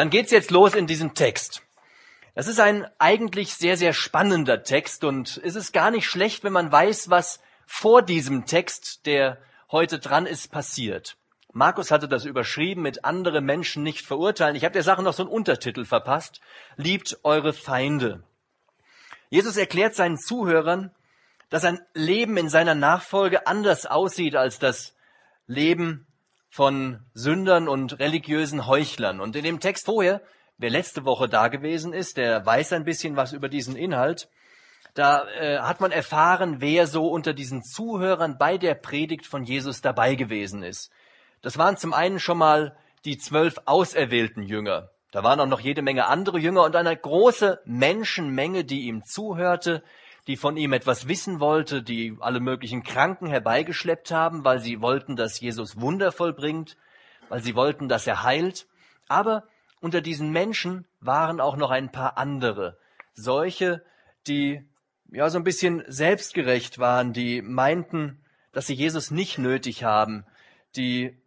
Dann geht's jetzt los in diesem Text. Das ist ein eigentlich sehr, sehr spannender Text und es ist gar nicht schlecht, wenn man weiß, was vor diesem Text, der heute dran ist, passiert. Markus hatte das überschrieben mit andere Menschen nicht verurteilen. Ich habe der Sache noch so einen Untertitel verpasst. Liebt eure Feinde. Jesus erklärt seinen Zuhörern, dass ein Leben in seiner Nachfolge anders aussieht als das Leben von Sündern und religiösen Heuchlern. Und in dem Text vorher, wer letzte Woche da gewesen ist, der weiß ein bisschen was über diesen Inhalt. Da äh, hat man erfahren, wer so unter diesen Zuhörern bei der Predigt von Jesus dabei gewesen ist. Das waren zum einen schon mal die zwölf auserwählten Jünger. Da waren auch noch jede Menge andere Jünger und eine große Menschenmenge, die ihm zuhörte, die von ihm etwas wissen wollte, die alle möglichen Kranken herbeigeschleppt haben, weil sie wollten, dass Jesus Wunder vollbringt, weil sie wollten, dass er heilt. Aber unter diesen Menschen waren auch noch ein paar andere, solche, die ja so ein bisschen selbstgerecht waren, die meinten, dass sie Jesus nicht nötig haben, die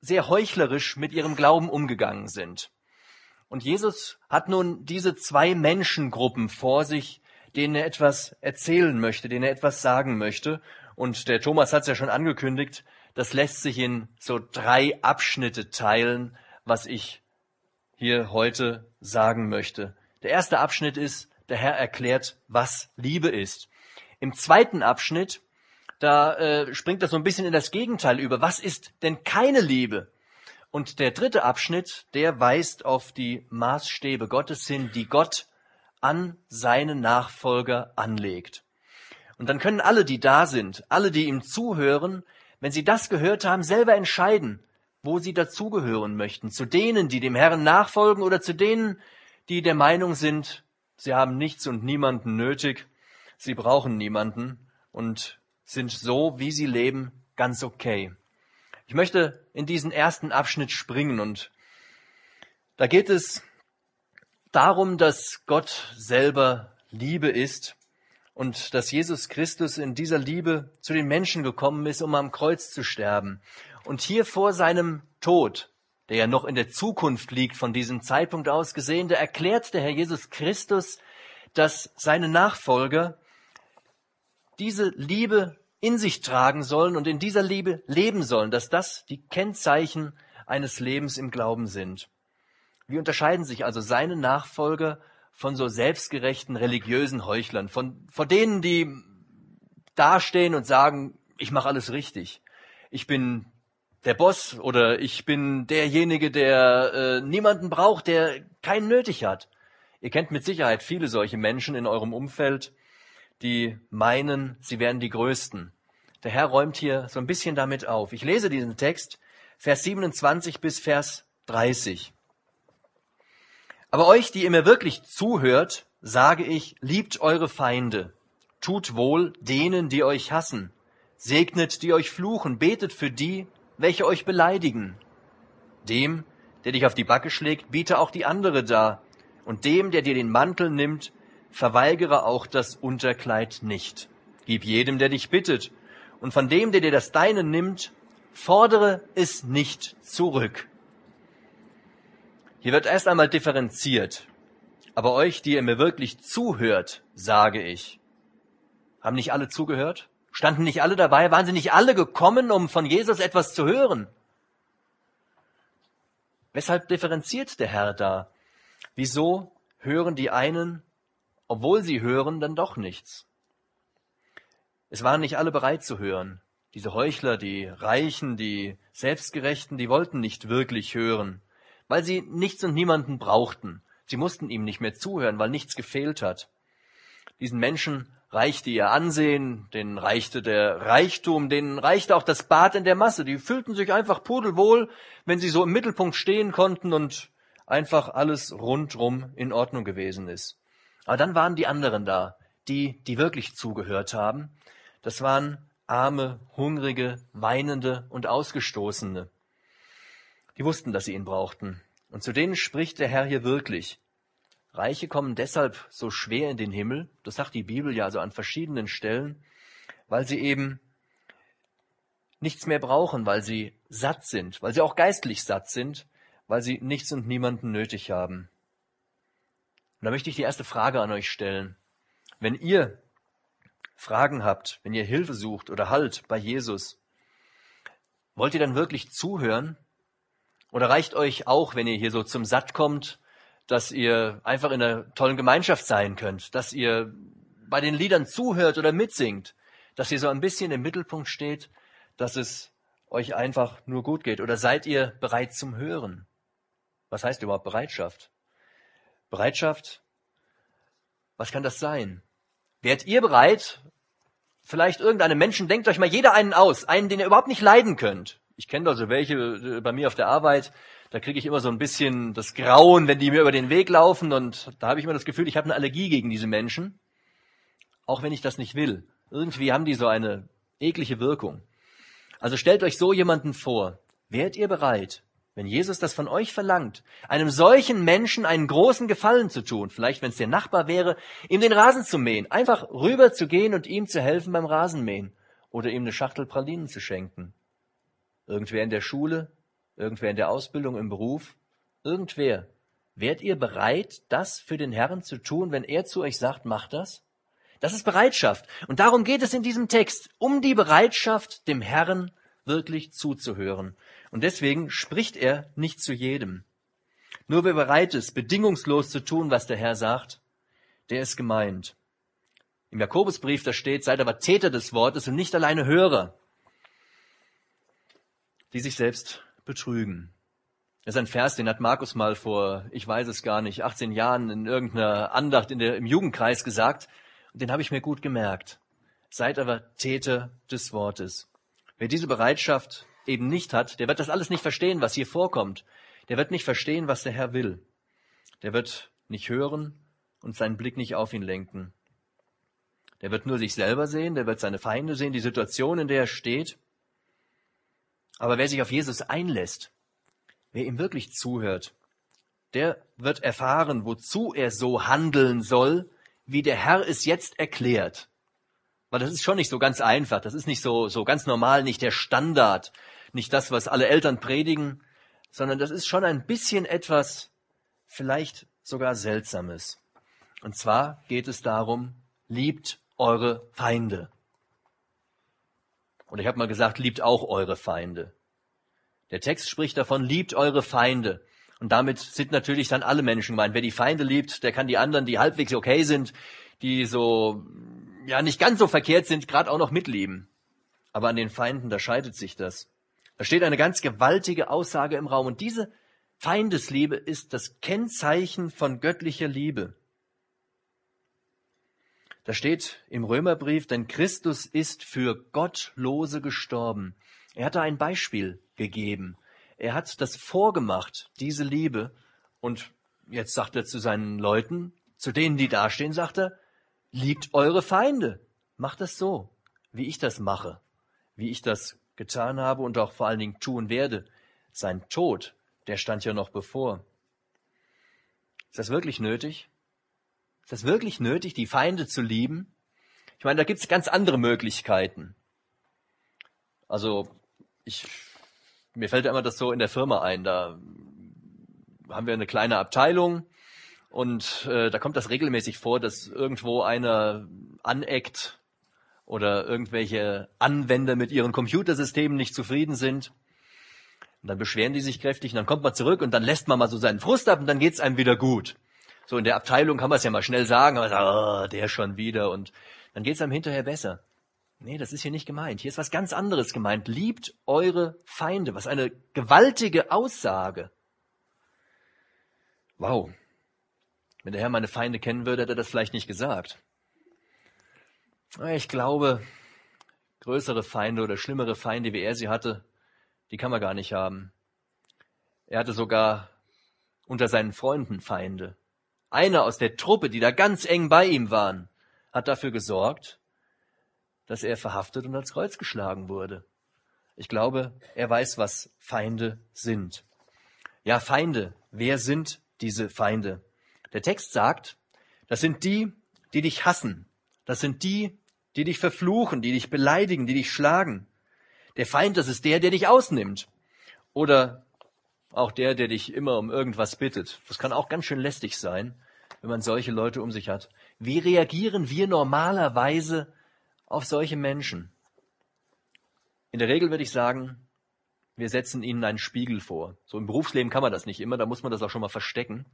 sehr heuchlerisch mit ihrem Glauben umgegangen sind. Und Jesus hat nun diese zwei Menschengruppen vor sich, denen er etwas erzählen möchte, denen er etwas sagen möchte. Und der Thomas hat es ja schon angekündigt, das lässt sich in so drei Abschnitte teilen, was ich hier heute sagen möchte. Der erste Abschnitt ist, der Herr erklärt, was Liebe ist. Im zweiten Abschnitt da äh, springt das so ein bisschen in das Gegenteil über. Was ist denn keine Liebe? Und der dritte Abschnitt, der weist auf die Maßstäbe Gottes hin, die Gott an seine Nachfolger anlegt. Und dann können alle, die da sind, alle, die ihm zuhören, wenn sie das gehört haben, selber entscheiden, wo sie dazugehören möchten. Zu denen, die dem Herrn nachfolgen oder zu denen, die der Meinung sind, sie haben nichts und niemanden nötig, sie brauchen niemanden und sind so, wie sie leben, ganz okay. Ich möchte in diesen ersten Abschnitt springen und da geht es darum, dass Gott selber Liebe ist und dass Jesus Christus in dieser Liebe zu den Menschen gekommen ist, um am Kreuz zu sterben. Und hier vor seinem Tod, der ja noch in der Zukunft liegt, von diesem Zeitpunkt aus gesehen, da erklärt der Herr Jesus Christus, dass seine Nachfolger diese Liebe in sich tragen sollen und in dieser Liebe leben sollen, dass das die Kennzeichen eines Lebens im Glauben sind. Wie unterscheiden sich also seine Nachfolger von so selbstgerechten religiösen Heuchlern, von, von denen, die dastehen und sagen, ich mache alles richtig. Ich bin der Boss oder ich bin derjenige, der äh, niemanden braucht, der keinen nötig hat. Ihr kennt mit Sicherheit viele solche Menschen in eurem Umfeld, die meinen, sie wären die Größten. Der Herr räumt hier so ein bisschen damit auf. Ich lese diesen Text, Vers 27 bis Vers 30. Aber euch, die ihr mir wirklich zuhört, sage ich, liebt eure Feinde, tut wohl denen, die euch hassen, segnet, die euch fluchen, betet für die, welche euch beleidigen. Dem, der dich auf die Backe schlägt, biete auch die andere dar, und dem, der dir den Mantel nimmt, verweigere auch das Unterkleid nicht. Gib jedem, der dich bittet, und von dem, der dir das Deine nimmt, fordere es nicht zurück. Hier wird erst einmal differenziert. Aber euch, die ihr mir wirklich zuhört, sage ich. Haben nicht alle zugehört? Standen nicht alle dabei? Waren sie nicht alle gekommen, um von Jesus etwas zu hören? Weshalb differenziert der Herr da? Wieso hören die einen obwohl sie hören, dann doch nichts. Es waren nicht alle bereit zu hören. Diese Heuchler, die Reichen, die Selbstgerechten, die wollten nicht wirklich hören, weil sie nichts und niemanden brauchten. Sie mussten ihm nicht mehr zuhören, weil nichts gefehlt hat. Diesen Menschen reichte ihr Ansehen, denen reichte der Reichtum, denen reichte auch das Bad in der Masse. Die fühlten sich einfach pudelwohl, wenn sie so im Mittelpunkt stehen konnten und einfach alles rundrum in Ordnung gewesen ist. Aber dann waren die anderen da, die, die wirklich zugehört haben. Das waren arme, hungrige, weinende und ausgestoßene. Die wussten, dass sie ihn brauchten. Und zu denen spricht der Herr hier wirklich. Reiche kommen deshalb so schwer in den Himmel, das sagt die Bibel ja so an verschiedenen Stellen, weil sie eben nichts mehr brauchen, weil sie satt sind, weil sie auch geistlich satt sind, weil sie nichts und niemanden nötig haben. Und da möchte ich die erste Frage an euch stellen. Wenn ihr Fragen habt, wenn ihr Hilfe sucht oder Halt bei Jesus, wollt ihr dann wirklich zuhören? Oder reicht euch auch, wenn ihr hier so zum Satt kommt, dass ihr einfach in einer tollen Gemeinschaft sein könnt, dass ihr bei den Liedern zuhört oder mitsingt, dass ihr so ein bisschen im Mittelpunkt steht, dass es euch einfach nur gut geht? Oder seid ihr bereit zum Hören? Was heißt überhaupt Bereitschaft? Bereitschaft, was kann das sein? Wärt ihr bereit, vielleicht irgendeinem Menschen, denkt euch mal jeder einen aus, einen, den ihr überhaupt nicht leiden könnt. Ich kenne da so welche äh, bei mir auf der Arbeit, da kriege ich immer so ein bisschen das Grauen, wenn die mir über den Weg laufen und da habe ich immer das Gefühl, ich habe eine Allergie gegen diese Menschen, auch wenn ich das nicht will. Irgendwie haben die so eine eklige Wirkung. Also stellt euch so jemanden vor. Wärt ihr bereit, wenn Jesus das von euch verlangt, einem solchen Menschen einen großen Gefallen zu tun, vielleicht wenn es der Nachbar wäre, ihm den Rasen zu mähen, einfach rüber zu gehen und ihm zu helfen beim Rasenmähen oder ihm eine Schachtel Pralinen zu schenken. Irgendwer in der Schule, irgendwer in der Ausbildung, im Beruf, irgendwer. Wärt ihr bereit, das für den Herrn zu tun, wenn er zu euch sagt, macht das? Das ist Bereitschaft. Und darum geht es in diesem Text, um die Bereitschaft, dem Herrn wirklich zuzuhören. Und deswegen spricht er nicht zu jedem. Nur wer bereit ist, bedingungslos zu tun, was der Herr sagt, der ist gemeint. Im Jakobusbrief, da steht, seid aber Täter des Wortes und nicht alleine Hörer, die sich selbst betrügen. Das ist ein Vers, den hat Markus mal vor, ich weiß es gar nicht, 18 Jahren in irgendeiner Andacht in der, im Jugendkreis gesagt. Und den habe ich mir gut gemerkt. Seid aber Täter des Wortes. Wer diese Bereitschaft eben nicht hat, der wird das alles nicht verstehen, was hier vorkommt. Der wird nicht verstehen, was der Herr will. Der wird nicht hören und seinen Blick nicht auf ihn lenken. Der wird nur sich selber sehen, der wird seine Feinde sehen, die Situation, in der er steht. Aber wer sich auf Jesus einlässt, wer ihm wirklich zuhört, der wird erfahren, wozu er so handeln soll, wie der Herr es jetzt erklärt. Weil das ist schon nicht so ganz einfach, das ist nicht so, so ganz normal, nicht der Standard, nicht das, was alle Eltern predigen, sondern das ist schon ein bisschen etwas, vielleicht sogar Seltsames. Und zwar geht es darum, liebt eure Feinde. Und ich habe mal gesagt, liebt auch eure Feinde. Der Text spricht davon, liebt eure Feinde. Und damit sind natürlich dann alle Menschen gemeint. Wer die Feinde liebt, der kann die anderen, die halbwegs okay sind, die so, ja, nicht ganz so verkehrt sind, gerade auch noch mitlieben. Aber an den Feinden, da scheidet sich das. Da steht eine ganz gewaltige Aussage im Raum. Und diese Feindesliebe ist das Kennzeichen von göttlicher Liebe. Da steht im Römerbrief, denn Christus ist für Gottlose gestorben. Er hat da ein Beispiel gegeben. Er hat das vorgemacht, diese Liebe. Und jetzt sagt er zu seinen Leuten, zu denen, die dastehen, sagt er, liebt eure Feinde. Macht das so, wie ich das mache, wie ich das getan habe und auch vor allen Dingen tun werde. Sein Tod, der stand ja noch bevor. Ist das wirklich nötig? Ist das wirklich nötig, die Feinde zu lieben? Ich meine, da gibt es ganz andere Möglichkeiten. Also, ich, mir fällt immer das so in der Firma ein. Da haben wir eine kleine Abteilung und äh, da kommt das regelmäßig vor, dass irgendwo einer aneckt oder irgendwelche Anwender mit ihren Computersystemen nicht zufrieden sind. Und dann beschweren die sich kräftig und dann kommt man zurück und dann lässt man mal so seinen Frust ab und dann geht's einem wieder gut. So in der Abteilung kann man es ja mal schnell sagen, aber oh, der schon wieder und dann geht's einem hinterher besser. Nee, das ist hier nicht gemeint. Hier ist was ganz anderes gemeint. Liebt eure Feinde. Was eine gewaltige Aussage. Wow. Wenn der Herr meine Feinde kennen würde, hätte er das vielleicht nicht gesagt. Ich glaube, größere Feinde oder schlimmere Feinde, wie er sie hatte, die kann man gar nicht haben. Er hatte sogar unter seinen Freunden Feinde. Einer aus der Truppe, die da ganz eng bei ihm waren, hat dafür gesorgt, dass er verhaftet und ans Kreuz geschlagen wurde. Ich glaube, er weiß, was Feinde sind. Ja, Feinde. Wer sind diese Feinde? Der Text sagt, das sind die, die dich hassen, das sind die, die dich verfluchen, die dich beleidigen, die dich schlagen. Der Feind, das ist der, der dich ausnimmt. Oder Auch der, der dich immer um irgendwas bittet. Das kann auch ganz schön lästig sein, wenn man solche Leute um sich hat. Wie reagieren wir normalerweise auf solche Menschen? In der Regel würde ich sagen, wir setzen ihnen einen Spiegel vor. So im Berufsleben kann man das nicht immer, da muss man das auch schon mal verstecken.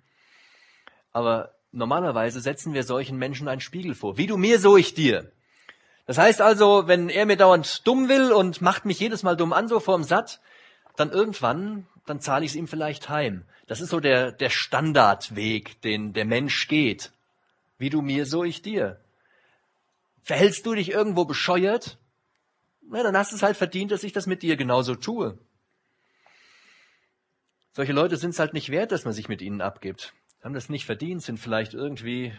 Aber normalerweise setzen wir solchen Menschen einen Spiegel vor. Wie du mir, so ich dir. Das heißt also, wenn er mir dauernd dumm will und macht mich jedes Mal dumm an, so vorm Satt, dann irgendwann, dann zahle ich es ihm vielleicht heim. Das ist so der, der Standardweg, den der Mensch geht. Wie du mir, so ich dir. Verhältst du dich irgendwo bescheuert? Na, dann hast du es halt verdient, dass ich das mit dir genauso tue. Solche Leute sind es halt nicht wert, dass man sich mit ihnen abgibt. Haben das nicht verdient, sind vielleicht irgendwie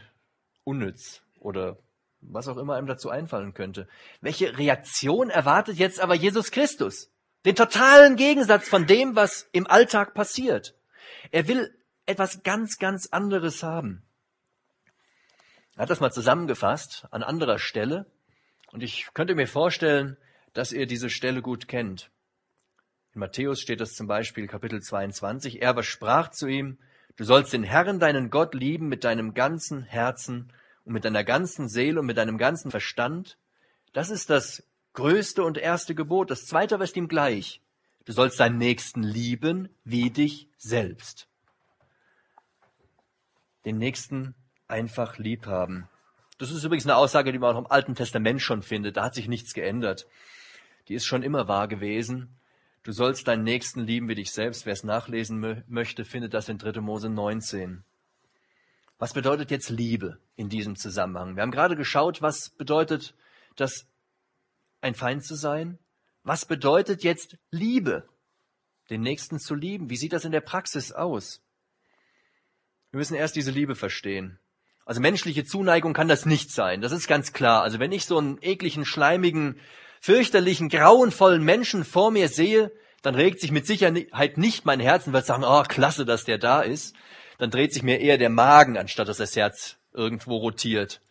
unnütz oder was auch immer einem dazu einfallen könnte. Welche Reaktion erwartet jetzt aber Jesus Christus? Den totalen Gegensatz von dem, was im Alltag passiert. Er will etwas ganz, ganz anderes haben. Er hat das mal zusammengefasst an anderer Stelle. Und ich könnte mir vorstellen, dass ihr diese Stelle gut kennt. In Matthäus steht das zum Beispiel Kapitel 22. Er sprach zu ihm, du sollst den Herrn, deinen Gott lieben mit deinem ganzen Herzen und mit deiner ganzen Seele und mit deinem ganzen Verstand. Das ist das größte und erste Gebot. Das zweite aber ist ihm gleich. Du sollst deinen Nächsten lieben wie dich selbst. Den Nächsten einfach lieb haben. Das ist übrigens eine Aussage, die man auch im Alten Testament schon findet. Da hat sich nichts geändert. Die ist schon immer wahr gewesen. Du sollst deinen Nächsten lieben wie dich selbst. Wer es nachlesen möchte, findet das in 3. Mose 19. Was bedeutet jetzt Liebe in diesem Zusammenhang? Wir haben gerade geschaut, was bedeutet das, ein Feind zu sein? Was bedeutet jetzt Liebe? Den Nächsten zu lieben? Wie sieht das in der Praxis aus? Wir müssen erst diese Liebe verstehen. Also menschliche Zuneigung kann das nicht sein. Das ist ganz klar. Also wenn ich so einen ekligen, schleimigen, fürchterlichen, grauenvollen Menschen vor mir sehe, dann regt sich mit Sicherheit nicht mein Herz und wird sagen, oh, klasse, dass der da ist. Dann dreht sich mir eher der Magen, anstatt dass das Herz irgendwo rotiert.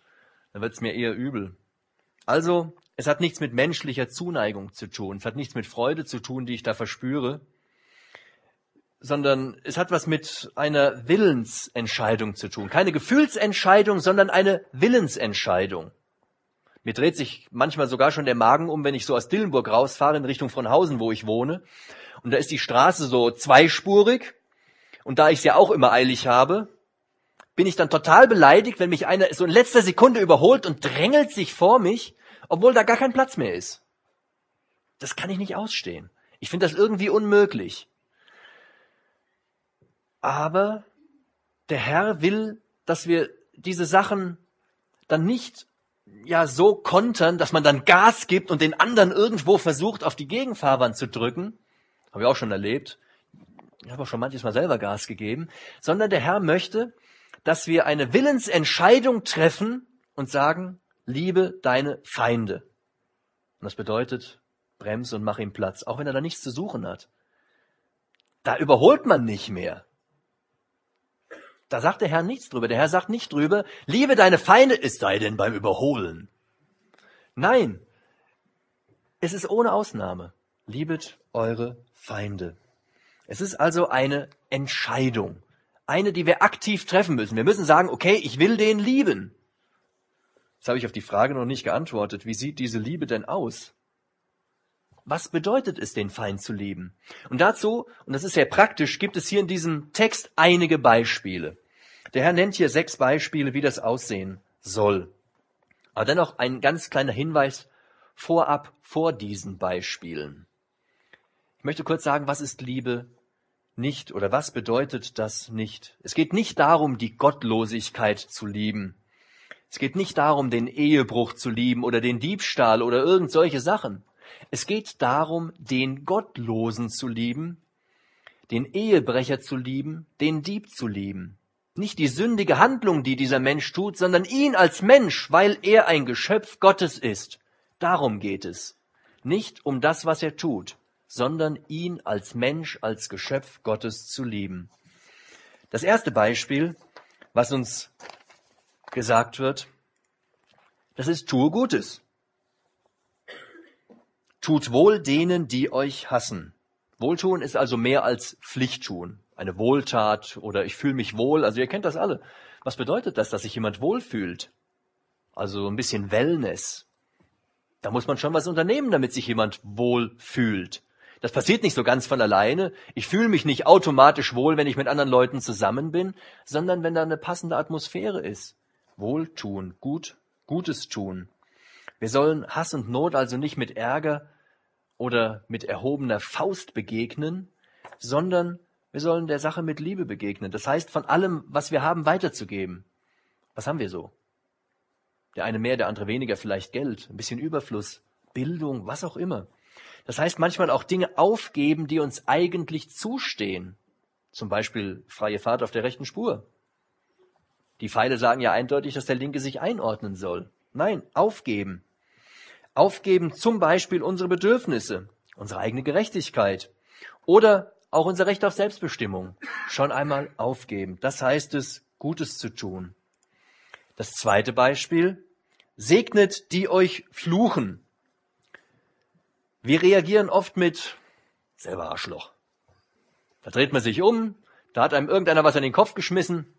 Dann wird es mir eher übel. Also, es hat nichts mit menschlicher Zuneigung zu tun. Es hat nichts mit Freude zu tun, die ich da verspüre sondern es hat was mit einer Willensentscheidung zu tun. Keine Gefühlsentscheidung, sondern eine Willensentscheidung. Mir dreht sich manchmal sogar schon der Magen um, wenn ich so aus Dillenburg rausfahre in Richtung von Hausen, wo ich wohne. Und da ist die Straße so zweispurig. Und da ich es ja auch immer eilig habe, bin ich dann total beleidigt, wenn mich einer so in letzter Sekunde überholt und drängelt sich vor mich, obwohl da gar kein Platz mehr ist. Das kann ich nicht ausstehen. Ich finde das irgendwie unmöglich. Aber der Herr will, dass wir diese Sachen dann nicht ja so kontern, dass man dann Gas gibt und den anderen irgendwo versucht, auf die Gegenfahrbahn zu drücken. Habe ich auch schon erlebt. Ich habe auch schon manches Mal selber Gas gegeben. Sondern der Herr möchte, dass wir eine Willensentscheidung treffen und sagen, liebe deine Feinde. Und das bedeutet, bremse und mach ihm Platz, auch wenn er da nichts zu suchen hat. Da überholt man nicht mehr. Da sagt der Herr nichts drüber. Der Herr sagt nicht drüber, liebe deine Feinde, es sei denn beim Überholen. Nein, es ist ohne Ausnahme. Liebet eure Feinde. Es ist also eine Entscheidung. Eine, die wir aktiv treffen müssen. Wir müssen sagen, okay, ich will den lieben. Jetzt habe ich auf die Frage noch nicht geantwortet. Wie sieht diese Liebe denn aus? Was bedeutet es, den Feind zu lieben? Und dazu, und das ist sehr praktisch, gibt es hier in diesem Text einige Beispiele. Der Herr nennt hier sechs Beispiele, wie das aussehen soll. Aber dennoch ein ganz kleiner Hinweis vorab vor diesen Beispielen. Ich möchte kurz sagen, was ist Liebe nicht oder was bedeutet das nicht? Es geht nicht darum, die Gottlosigkeit zu lieben. Es geht nicht darum, den Ehebruch zu lieben oder den Diebstahl oder irgend solche Sachen. Es geht darum, den Gottlosen zu lieben, den Ehebrecher zu lieben, den Dieb zu lieben. Nicht die sündige Handlung, die dieser Mensch tut, sondern ihn als Mensch, weil er ein Geschöpf Gottes ist. Darum geht es. Nicht um das, was er tut, sondern ihn als Mensch, als Geschöpf Gottes zu lieben. Das erste Beispiel, was uns gesagt wird, das ist tue Gutes. Tut wohl denen, die euch hassen. Wohltun ist also mehr als Pflichttun, eine Wohltat oder ich fühle mich wohl. Also ihr kennt das alle. Was bedeutet das, dass sich jemand wohlfühlt? Also ein bisschen Wellness. Da muss man schon was unternehmen, damit sich jemand wohl fühlt. Das passiert nicht so ganz von alleine. Ich fühle mich nicht automatisch wohl, wenn ich mit anderen Leuten zusammen bin, sondern wenn da eine passende Atmosphäre ist. Wohltun, gut, Gutes tun. Wir sollen Hass und Not also nicht mit Ärger oder mit erhobener Faust begegnen, sondern wir sollen der Sache mit Liebe begegnen. Das heißt, von allem, was wir haben, weiterzugeben. Was haben wir so? Der eine mehr, der andere weniger, vielleicht Geld, ein bisschen Überfluss, Bildung, was auch immer. Das heißt manchmal auch Dinge aufgeben, die uns eigentlich zustehen. Zum Beispiel freie Fahrt auf der rechten Spur. Die Pfeile sagen ja eindeutig, dass der Linke sich einordnen soll. Nein, aufgeben. Aufgeben zum Beispiel unsere Bedürfnisse, unsere eigene Gerechtigkeit oder auch unser Recht auf Selbstbestimmung. Schon einmal aufgeben. Das heißt es, Gutes zu tun. Das zweite Beispiel, segnet die euch fluchen. Wir reagieren oft mit selber Arschloch. Da dreht man sich um, da hat einem irgendeiner was an den Kopf geschmissen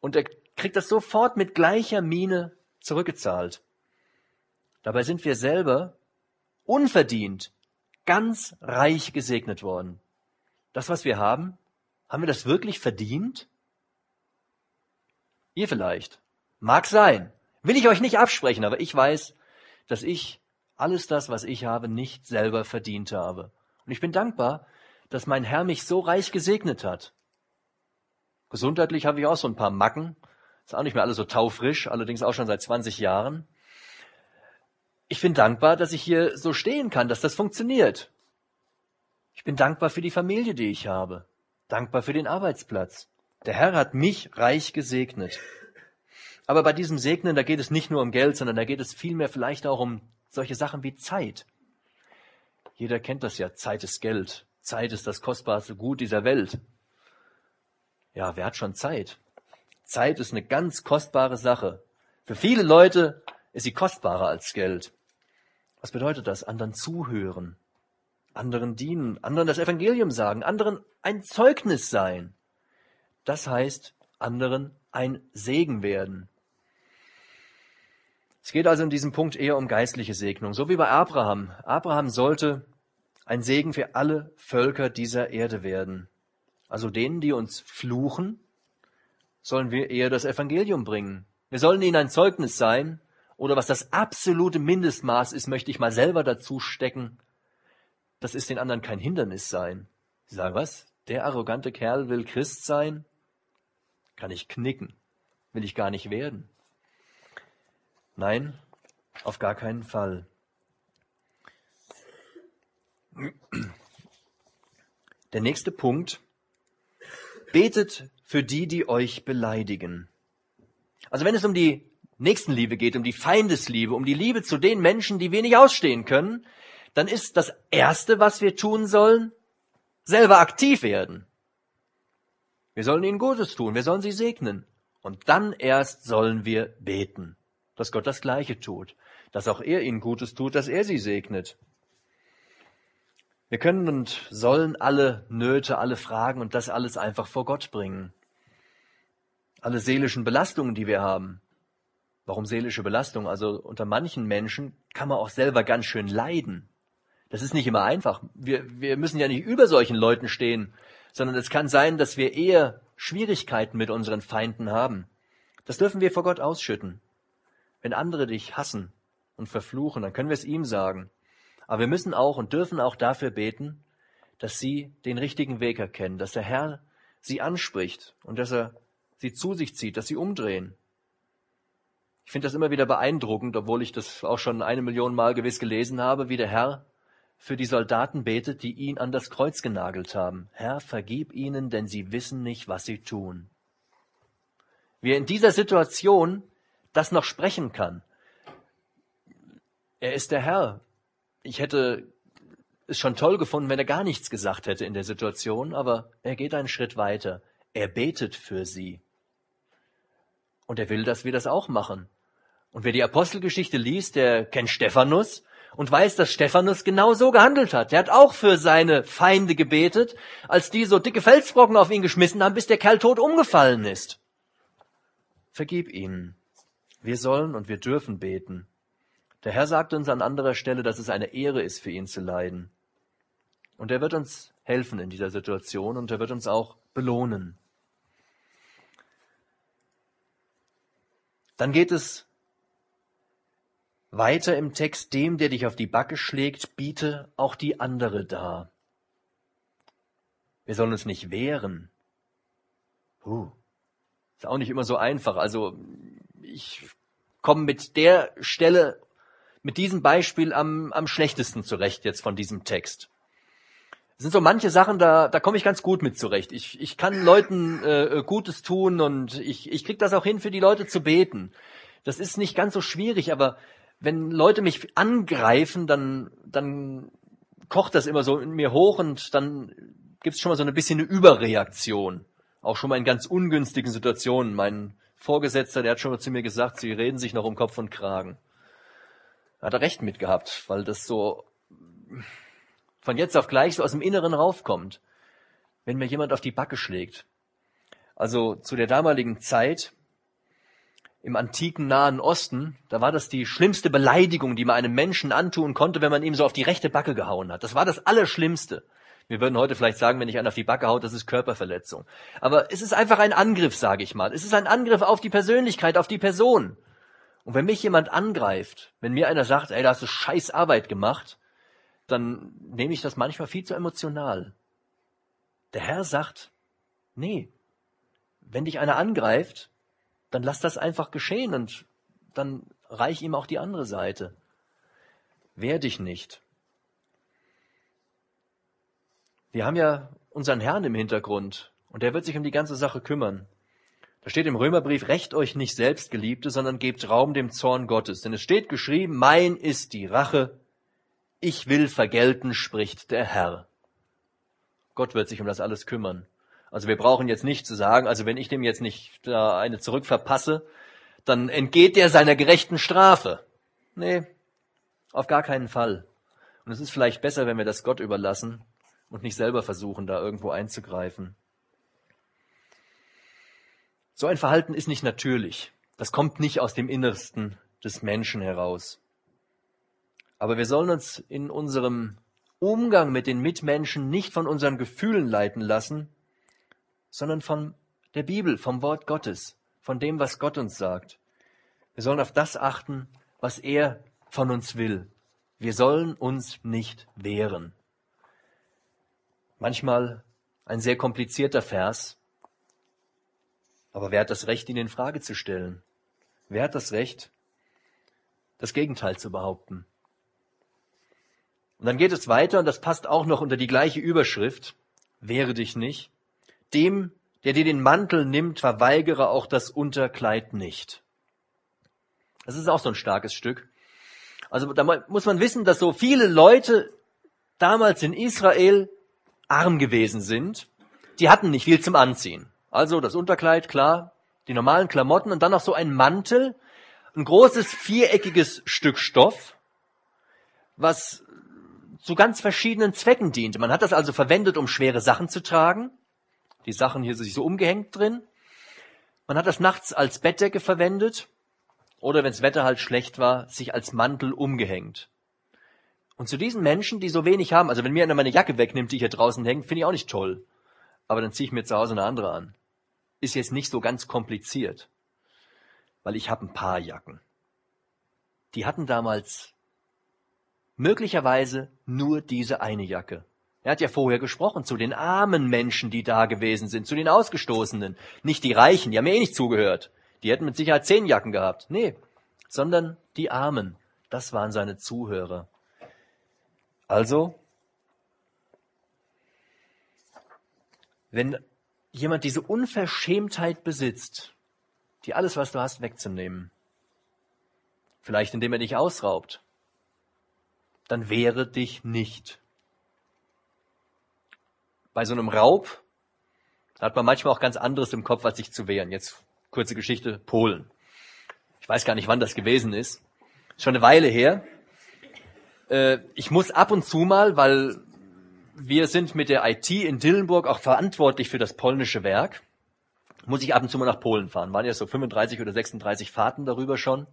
und er kriegt das sofort mit gleicher Miene zurückgezahlt. Dabei sind wir selber unverdient ganz reich gesegnet worden. Das, was wir haben, haben wir das wirklich verdient? Ihr vielleicht. Mag sein. Will ich euch nicht absprechen, aber ich weiß, dass ich alles das, was ich habe, nicht selber verdient habe. Und ich bin dankbar, dass mein Herr mich so reich gesegnet hat. Gesundheitlich habe ich auch so ein paar Macken. Ist auch nicht mehr alles so taufrisch, allerdings auch schon seit 20 Jahren. Ich bin dankbar, dass ich hier so stehen kann, dass das funktioniert. Ich bin dankbar für die Familie, die ich habe. Dankbar für den Arbeitsplatz. Der Herr hat mich reich gesegnet. Aber bei diesem Segnen, da geht es nicht nur um Geld, sondern da geht es vielmehr vielleicht auch um solche Sachen wie Zeit. Jeder kennt das ja. Zeit ist Geld. Zeit ist das kostbarste Gut dieser Welt. Ja, wer hat schon Zeit? Zeit ist eine ganz kostbare Sache. Für viele Leute ist sie kostbarer als Geld. Was bedeutet das? Anderen zuhören, anderen dienen, anderen das Evangelium sagen, anderen ein Zeugnis sein. Das heißt, anderen ein Segen werden. Es geht also in diesem Punkt eher um geistliche Segnung, so wie bei Abraham. Abraham sollte ein Segen für alle Völker dieser Erde werden. Also denen, die uns fluchen, sollen wir eher das Evangelium bringen. Wir sollen ihnen ein Zeugnis sein, oder was das absolute Mindestmaß ist, möchte ich mal selber dazu stecken. Das ist den anderen kein Hindernis sein. Sie sagen, was? Der arrogante Kerl will Christ sein? kann ich knicken. Will ich gar nicht werden. Nein, auf gar keinen Fall. Der nächste Punkt. Betet für die, die euch beleidigen. Also wenn es um die Nächstenliebe geht, um die Feindesliebe, um die Liebe zu den Menschen, die nicht ausstehen können, dann ist das Erste, was wir tun sollen, selber aktiv werden. Wir sollen ihnen Gutes tun, wir sollen sie segnen. Und dann erst sollen wir beten, dass Gott das Gleiche tut, dass auch er ihnen Gutes tut, dass er sie segnet. Wir können und sollen alle Nöte, alle Fragen und das alles einfach vor Gott bringen. Alle seelischen Belastungen, die wir haben. Warum seelische Belastung? Also unter manchen Menschen kann man auch selber ganz schön leiden. Das ist nicht immer einfach. Wir, wir müssen ja nicht über solchen Leuten stehen sondern es kann sein, dass wir eher Schwierigkeiten mit unseren Feinden haben. Das dürfen wir vor Gott ausschütten. Wenn andere dich hassen und verfluchen, dann können wir es ihm sagen. Aber wir müssen auch und dürfen auch dafür beten, dass sie den richtigen Weg erkennen, dass der Herr sie anspricht und dass er sie zu sich zieht, dass sie umdrehen. Ich finde das immer wieder beeindruckend, obwohl ich das auch schon eine Million Mal gewiss gelesen habe, wie der Herr für die Soldaten betet, die ihn an das Kreuz genagelt haben. Herr, vergib ihnen, denn sie wissen nicht, was sie tun. Wie er in dieser Situation das noch sprechen kann. Er ist der Herr. Ich hätte es schon toll gefunden, wenn er gar nichts gesagt hätte in der Situation, aber er geht einen Schritt weiter. Er betet für sie. Und er will, dass wir das auch machen. Und wer die Apostelgeschichte liest, der kennt Stephanus und weiß, dass Stephanus genau so gehandelt hat. Er hat auch für seine Feinde gebetet, als die so dicke Felsbrocken auf ihn geschmissen haben, bis der Kerl tot umgefallen ist. Vergib ihnen. Wir sollen und wir dürfen beten. Der Herr sagt uns an anderer Stelle, dass es eine Ehre ist, für ihn zu leiden. Und er wird uns helfen in dieser Situation und er wird uns auch belohnen. Dann geht es weiter im Text, dem, der dich auf die Backe schlägt, biete auch die andere dar. Wir sollen uns nicht wehren. Puh. Ist auch nicht immer so einfach. Also ich komme mit der Stelle, mit diesem Beispiel am, am schlechtesten zurecht jetzt von diesem Text. Es sind so manche Sachen, da, da komme ich ganz gut mit zurecht. Ich, ich kann Leuten äh, Gutes tun und ich, ich krieg das auch hin, für die Leute zu beten. Das ist nicht ganz so schwierig, aber wenn Leute mich angreifen, dann, dann kocht das immer so in mir hoch und dann gibt's schon mal so ein bisschen eine Überreaktion. Auch schon mal in ganz ungünstigen Situationen. Mein Vorgesetzter, der hat schon mal zu mir gesagt, sie reden sich noch um Kopf und Kragen. Hat er recht mit gehabt, weil das so von jetzt auf gleich so aus dem Inneren raufkommt, wenn mir jemand auf die Backe schlägt. Also zu der damaligen Zeit im antiken Nahen Osten, da war das die schlimmste Beleidigung, die man einem Menschen antun konnte, wenn man ihm so auf die rechte Backe gehauen hat. Das war das Allerschlimmste. Wir würden heute vielleicht sagen, wenn ich einen auf die Backe haut, das ist Körperverletzung. Aber es ist einfach ein Angriff, sage ich mal. Es ist ein Angriff auf die Persönlichkeit, auf die Person. Und wenn mich jemand angreift, wenn mir einer sagt, ey, da hast du scheiß Arbeit gemacht, dann nehme ich das manchmal viel zu emotional. Der Herr sagt, nee, wenn dich einer angreift, dann lass das einfach geschehen und dann reich ihm auch die andere Seite. Wehr dich nicht. Wir haben ja unseren Herrn im Hintergrund und der wird sich um die ganze Sache kümmern. Da steht im Römerbrief, recht euch nicht selbst, Geliebte, sondern gebt Raum dem Zorn Gottes. Denn es steht geschrieben, mein ist die Rache, ich will vergelten, spricht der Herr. Gott wird sich um das alles kümmern. Also wir brauchen jetzt nicht zu sagen, also wenn ich dem jetzt nicht da eine zurückverpasse, dann entgeht der seiner gerechten Strafe. Nee, auf gar keinen Fall. Und es ist vielleicht besser, wenn wir das Gott überlassen und nicht selber versuchen, da irgendwo einzugreifen. So ein Verhalten ist nicht natürlich. Das kommt nicht aus dem Innersten des Menschen heraus. Aber wir sollen uns in unserem Umgang mit den Mitmenschen nicht von unseren Gefühlen leiten lassen, sondern von der Bibel, vom Wort Gottes, von dem, was Gott uns sagt. Wir sollen auf das achten, was er von uns will. Wir sollen uns nicht wehren manchmal ein sehr komplizierter Vers. Aber wer hat das Recht, ihn in Frage zu stellen? Wer hat das Recht, das Gegenteil zu behaupten? Und dann geht es weiter, und das passt auch noch unter die gleiche Überschrift, wehre dich nicht. Dem, der dir den Mantel nimmt, verweigere auch das Unterkleid nicht. Das ist auch so ein starkes Stück. Also da muss man wissen, dass so viele Leute damals in Israel arm gewesen sind, die hatten nicht viel zum Anziehen. Also das Unterkleid, klar, die normalen Klamotten und dann noch so ein Mantel, ein großes viereckiges Stück Stoff, was zu ganz verschiedenen Zwecken diente. Man hat das also verwendet, um schwere Sachen zu tragen. Die Sachen hier sich so umgehängt drin. Man hat das nachts als Bettdecke verwendet oder wenn das Wetter halt schlecht war, sich als Mantel umgehängt. Und zu diesen Menschen, die so wenig haben, also wenn mir einer meine Jacke wegnimmt, die hier draußen hängt, finde ich auch nicht toll. Aber dann ziehe ich mir zu Hause eine andere an. Ist jetzt nicht so ganz kompliziert. Weil ich habe ein paar Jacken. Die hatten damals möglicherweise nur diese eine Jacke. Er hat ja vorher gesprochen zu den armen Menschen, die da gewesen sind, zu den Ausgestoßenen. Nicht die Reichen, die haben mir eh nicht zugehört. Die hätten mit Sicherheit zehn Jacken gehabt. Nee, sondern die Armen. Das waren seine Zuhörer. Also, wenn jemand diese Unverschämtheit besitzt, dir alles, was du hast, wegzunehmen, vielleicht indem er dich ausraubt, dann wehre dich nicht. Bei so einem Raub hat man manchmal auch ganz anderes im Kopf, als sich zu wehren. Jetzt kurze Geschichte, Polen. Ich weiß gar nicht, wann das gewesen ist. Schon eine Weile her. Äh, ich muss ab und zu mal, weil wir sind mit der IT in Dillenburg auch verantwortlich für das polnische Werk, muss ich ab und zu mal nach Polen fahren. Waren ja so 35 oder 36 Fahrten darüber schon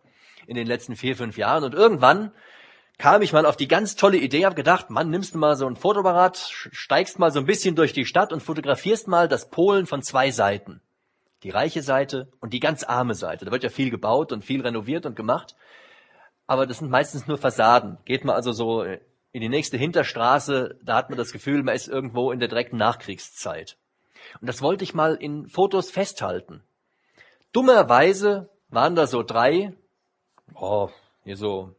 in den letzten vier, fünf Jahren. Und irgendwann kam ich mal auf die ganz tolle Idee, habe gedacht, Mann, nimmst du mal so ein Fotoapparat, steigst mal so ein bisschen durch die Stadt und fotografierst mal das Polen von zwei Seiten. Die reiche Seite und die ganz arme Seite. Da wird ja viel gebaut und viel renoviert und gemacht. Aber das sind meistens nur Fassaden. Geht man also so in die nächste Hinterstraße, da hat man das Gefühl, man ist irgendwo in der direkten Nachkriegszeit. Und das wollte ich mal in Fotos festhalten. Dummerweise waren da so drei, oh, hier so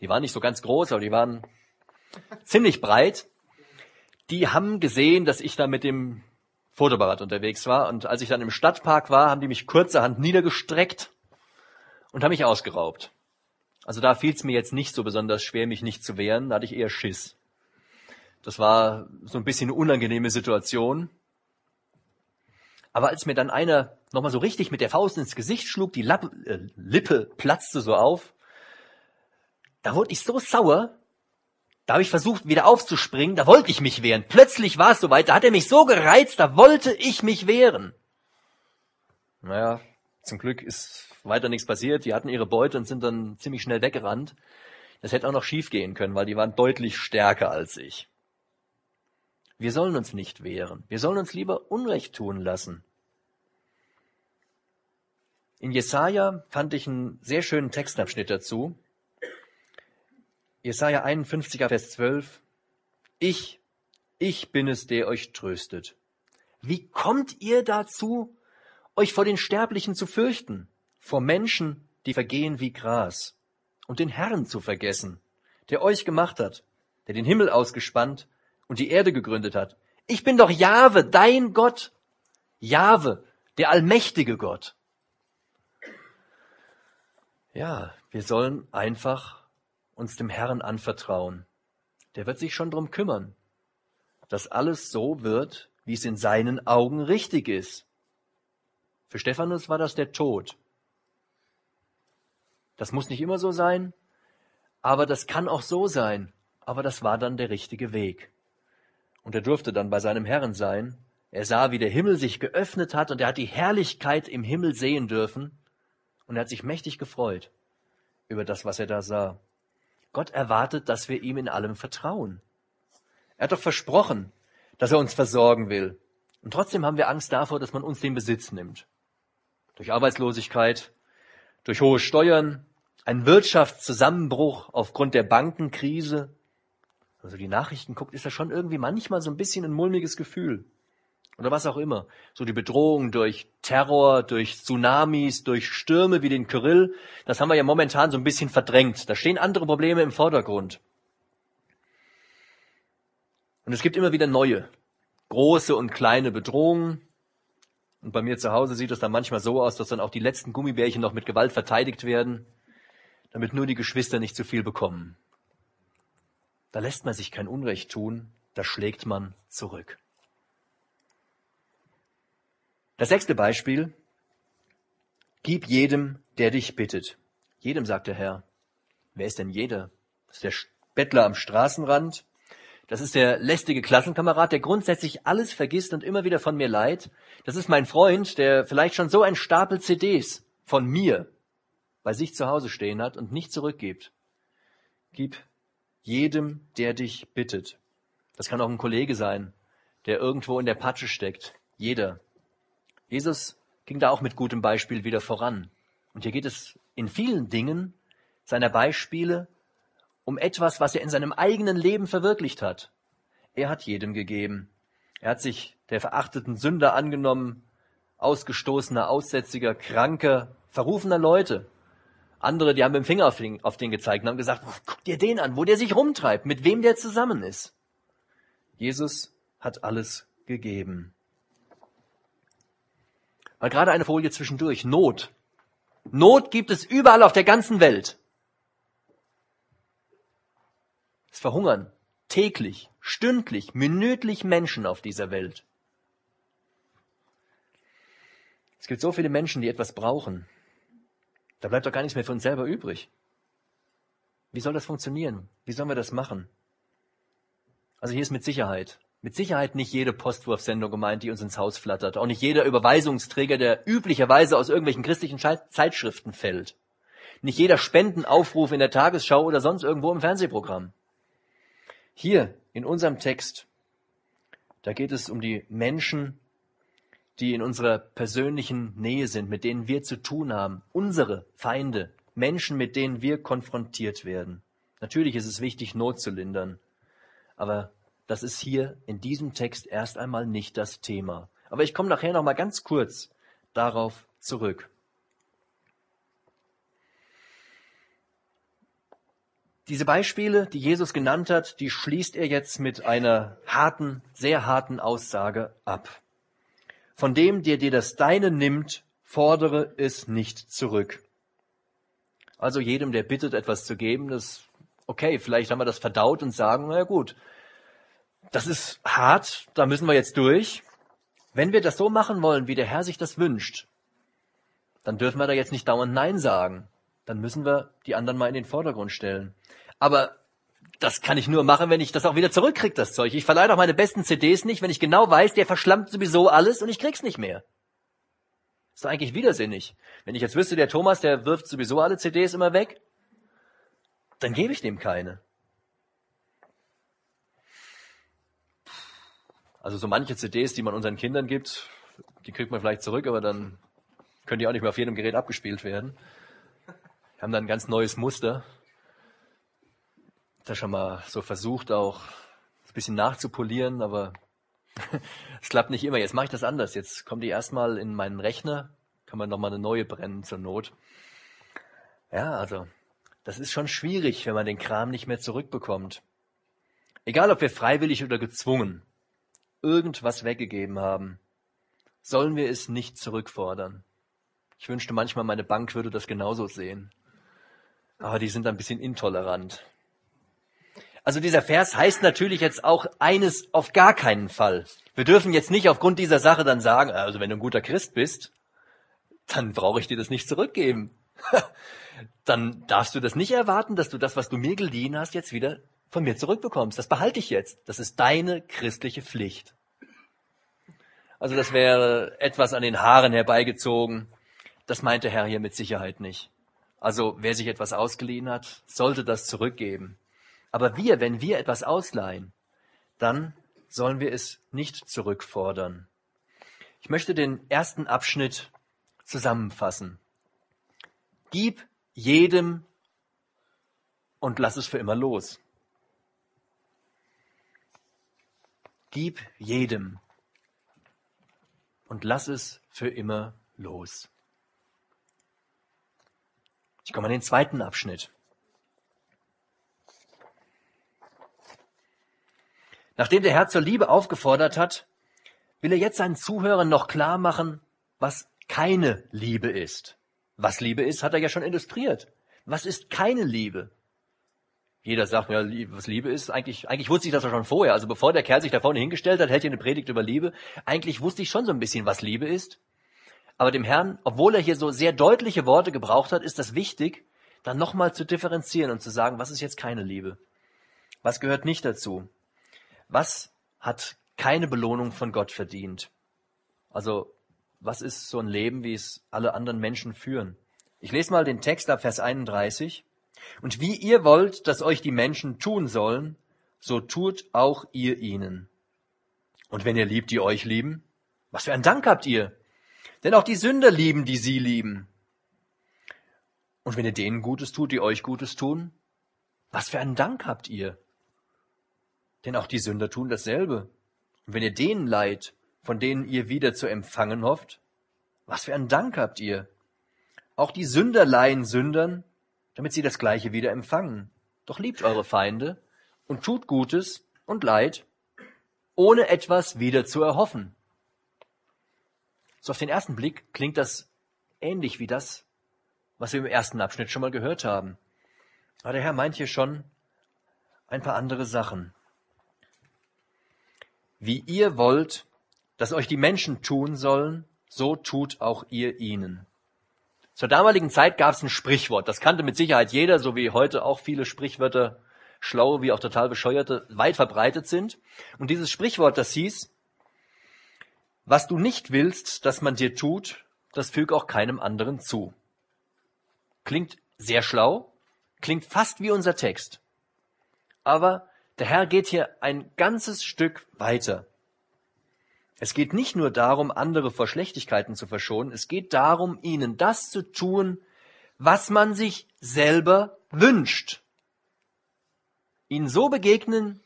die waren nicht so ganz groß, aber die waren ziemlich breit. Die haben gesehen, dass ich da mit dem Fotoapparat unterwegs war. Und als ich dann im Stadtpark war, haben die mich kurzerhand niedergestreckt und haben mich ausgeraubt. Also da fiel es mir jetzt nicht so besonders schwer, mich nicht zu wehren. Da hatte ich eher Schiss. Das war so ein bisschen eine unangenehme Situation. Aber als mir dann einer nochmal so richtig mit der Faust ins Gesicht schlug, die Lappe, äh, Lippe platzte so auf, da wurde ich so sauer, da habe ich versucht, wieder aufzuspringen, da wollte ich mich wehren. Plötzlich war es soweit, da hat er mich so gereizt, da wollte ich mich wehren. Naja, zum Glück ist weiter nichts passiert. Die hatten ihre Beute und sind dann ziemlich schnell weggerannt. Das hätte auch noch schief gehen können, weil die waren deutlich stärker als ich. Wir sollen uns nicht wehren. Wir sollen uns lieber Unrecht tun lassen. In Jesaja fand ich einen sehr schönen Textabschnitt dazu. Jesaja 51, Vers 12. Ich, ich bin es, der euch tröstet. Wie kommt ihr dazu, euch vor den Sterblichen zu fürchten, vor Menschen, die vergehen wie Gras, und den Herrn zu vergessen, der euch gemacht hat, der den Himmel ausgespannt und die Erde gegründet hat. Ich bin doch Jahwe, dein Gott. Jahwe, der allmächtige Gott. Ja, wir sollen einfach uns dem Herrn anvertrauen. Der wird sich schon drum kümmern, dass alles so wird, wie es in seinen Augen richtig ist. Für Stephanus war das der Tod. Das muss nicht immer so sein, aber das kann auch so sein. Aber das war dann der richtige Weg. Und er durfte dann bei seinem Herrn sein. Er sah, wie der Himmel sich geöffnet hat und er hat die Herrlichkeit im Himmel sehen dürfen. Und er hat sich mächtig gefreut über das, was er da sah. Gott erwartet, dass wir ihm in allem vertrauen. Er hat doch versprochen, dass er uns versorgen will. Und trotzdem haben wir Angst davor, dass man uns den Besitz nimmt. Durch Arbeitslosigkeit, durch hohe Steuern, ein Wirtschaftszusammenbruch aufgrund der Bankenkrise. Also die Nachrichten guckt, ist das schon irgendwie manchmal so ein bisschen ein mulmiges Gefühl oder was auch immer. So die Bedrohung durch Terror, durch Tsunamis, durch Stürme wie den Kyrill, das haben wir ja momentan so ein bisschen verdrängt. Da stehen andere Probleme im Vordergrund. Und es gibt immer wieder neue, große und kleine Bedrohungen. Und bei mir zu Hause sieht es dann manchmal so aus, dass dann auch die letzten Gummibärchen noch mit Gewalt verteidigt werden, damit nur die Geschwister nicht zu viel bekommen. Da lässt man sich kein Unrecht tun, da schlägt man zurück. Das sechste Beispiel. Gib jedem, der dich bittet. Jedem, sagt der Herr. Wer ist denn jeder? Ist der Bettler am Straßenrand. Das ist der lästige Klassenkamerad, der grundsätzlich alles vergisst und immer wieder von mir leid. Das ist mein Freund, der vielleicht schon so ein Stapel CDs von mir bei sich zu Hause stehen hat und nicht zurückgibt. Gib jedem, der dich bittet. Das kann auch ein Kollege sein, der irgendwo in der Patsche steckt. Jeder. Jesus ging da auch mit gutem Beispiel wieder voran. Und hier geht es in vielen Dingen seiner Beispiele um etwas, was er in seinem eigenen Leben verwirklicht hat. Er hat jedem gegeben. Er hat sich der verachteten Sünder angenommen, ausgestoßener, aussätziger, kranker, verrufener Leute. Andere, die haben mit dem Finger auf den, auf den gezeigt und haben gesagt, guck dir den an, wo der sich rumtreibt, mit wem der zusammen ist. Jesus hat alles gegeben. Weil gerade eine Folie zwischendurch. Not. Not gibt es überall auf der ganzen Welt. Es verhungern täglich, stündlich, minütlich Menschen auf dieser Welt. Es gibt so viele Menschen, die etwas brauchen. Da bleibt doch gar nichts mehr für uns selber übrig. Wie soll das funktionieren? Wie sollen wir das machen? Also hier ist mit Sicherheit, mit Sicherheit nicht jede Postwurfsendung gemeint, die uns ins Haus flattert. Auch nicht jeder Überweisungsträger, der üblicherweise aus irgendwelchen christlichen Zeitschriften fällt. Nicht jeder Spendenaufruf in der Tagesschau oder sonst irgendwo im Fernsehprogramm. Hier in unserem Text, da geht es um die Menschen, die in unserer persönlichen Nähe sind, mit denen wir zu tun haben, unsere Feinde, Menschen, mit denen wir konfrontiert werden. Natürlich ist es wichtig, Not zu lindern, aber das ist hier in diesem Text erst einmal nicht das Thema. Aber ich komme nachher noch mal ganz kurz darauf zurück. Diese Beispiele, die Jesus genannt hat, die schließt er jetzt mit einer harten, sehr harten Aussage ab. Von dem, der dir das Deine nimmt, fordere es nicht zurück. Also jedem, der bittet, etwas zu geben, das, okay, vielleicht haben wir das verdaut und sagen, na gut, das ist hart, da müssen wir jetzt durch. Wenn wir das so machen wollen, wie der Herr sich das wünscht, dann dürfen wir da jetzt nicht dauernd Nein sagen. Dann müssen wir die anderen mal in den Vordergrund stellen. Aber das kann ich nur machen, wenn ich das auch wieder zurückkriege, das Zeug. Ich verleihe doch meine besten CDs nicht, wenn ich genau weiß, der verschlammt sowieso alles und ich krieg's nicht mehr. Ist doch eigentlich widersinnig. Wenn ich jetzt wüsste, der Thomas, der wirft sowieso alle CDs immer weg, dann gebe ich dem keine. Also so manche CDs, die man unseren Kindern gibt, die kriegt man vielleicht zurück, aber dann können die auch nicht mehr auf jedem Gerät abgespielt werden. Wir haben dann ein ganz neues Muster da schon mal so versucht, auch ein bisschen nachzupolieren, aber es klappt nicht immer. Jetzt mache ich das anders. Jetzt kommen die erstmal in meinen Rechner, kann man nochmal eine neue brennen zur Not. Ja, also, das ist schon schwierig, wenn man den Kram nicht mehr zurückbekommt. Egal, ob wir freiwillig oder gezwungen irgendwas weggegeben haben, sollen wir es nicht zurückfordern. Ich wünschte manchmal, meine Bank würde das genauso sehen. Aber die sind ein bisschen intolerant. Also dieser Vers heißt natürlich jetzt auch eines auf gar keinen Fall. Wir dürfen jetzt nicht aufgrund dieser Sache dann sagen, also wenn du ein guter Christ bist, dann brauche ich dir das nicht zurückgeben. dann darfst du das nicht erwarten, dass du das, was du mir geliehen hast, jetzt wieder von mir zurückbekommst. Das behalte ich jetzt. Das ist deine christliche Pflicht. Also das wäre etwas an den Haaren herbeigezogen. Das meint der Herr hier mit Sicherheit nicht. Also wer sich etwas ausgeliehen hat, sollte das zurückgeben. Aber wir, wenn wir etwas ausleihen, dann sollen wir es nicht zurückfordern. Ich möchte den ersten Abschnitt zusammenfassen. Gib jedem und lass es für immer los. Gib jedem und lass es für immer los. Ich komme an den zweiten Abschnitt. Nachdem der Herr zur Liebe aufgefordert hat, will er jetzt seinen Zuhörern noch klar machen, was keine Liebe ist. Was Liebe ist, hat er ja schon illustriert. Was ist keine Liebe? Jeder sagt, ja, was Liebe ist, eigentlich, eigentlich wusste ich das ja schon vorher. Also bevor der Kerl sich da vorne hingestellt hat, hält hier eine Predigt über Liebe. Eigentlich wusste ich schon so ein bisschen, was Liebe ist. Aber dem Herrn, obwohl er hier so sehr deutliche Worte gebraucht hat, ist das wichtig, dann nochmal zu differenzieren und zu sagen, was ist jetzt keine Liebe? Was gehört nicht dazu? Was hat keine Belohnung von Gott verdient? Also, was ist so ein Leben, wie es alle anderen Menschen führen? Ich lese mal den Text ab Vers 31. Und wie ihr wollt, dass euch die Menschen tun sollen, so tut auch ihr ihnen. Und wenn ihr liebt, die euch lieben, was für einen Dank habt ihr? Denn auch die Sünder lieben, die sie lieben. Und wenn ihr denen Gutes tut, die euch Gutes tun, was für einen Dank habt ihr? Denn auch die Sünder tun dasselbe. Und wenn ihr denen leid, von denen ihr wieder zu empfangen hofft, was für einen Dank habt ihr? Auch die Sünder leihen Sündern, damit sie das Gleiche wieder empfangen. Doch liebt eure Feinde und tut Gutes und Leid, ohne etwas wieder zu erhoffen. So auf den ersten Blick klingt das ähnlich wie das, was wir im ersten Abschnitt schon mal gehört haben. Aber der Herr meint hier schon ein paar andere Sachen wie ihr wollt, dass euch die Menschen tun sollen, so tut auch ihr ihnen. Zur damaligen Zeit gab es ein Sprichwort, das kannte mit Sicherheit jeder, so wie heute auch viele Sprichwörter, schlaue wie auch total bescheuerte, weit verbreitet sind. Und dieses Sprichwort, das hieß, was du nicht willst, dass man dir tut, das füg auch keinem anderen zu. Klingt sehr schlau, klingt fast wie unser Text. Aber der Herr geht hier ein ganzes Stück weiter. Es geht nicht nur darum, andere vor Schlechtigkeiten zu verschonen, es geht darum, ihnen das zu tun, was man sich selber wünscht. Ihnen so begegnen,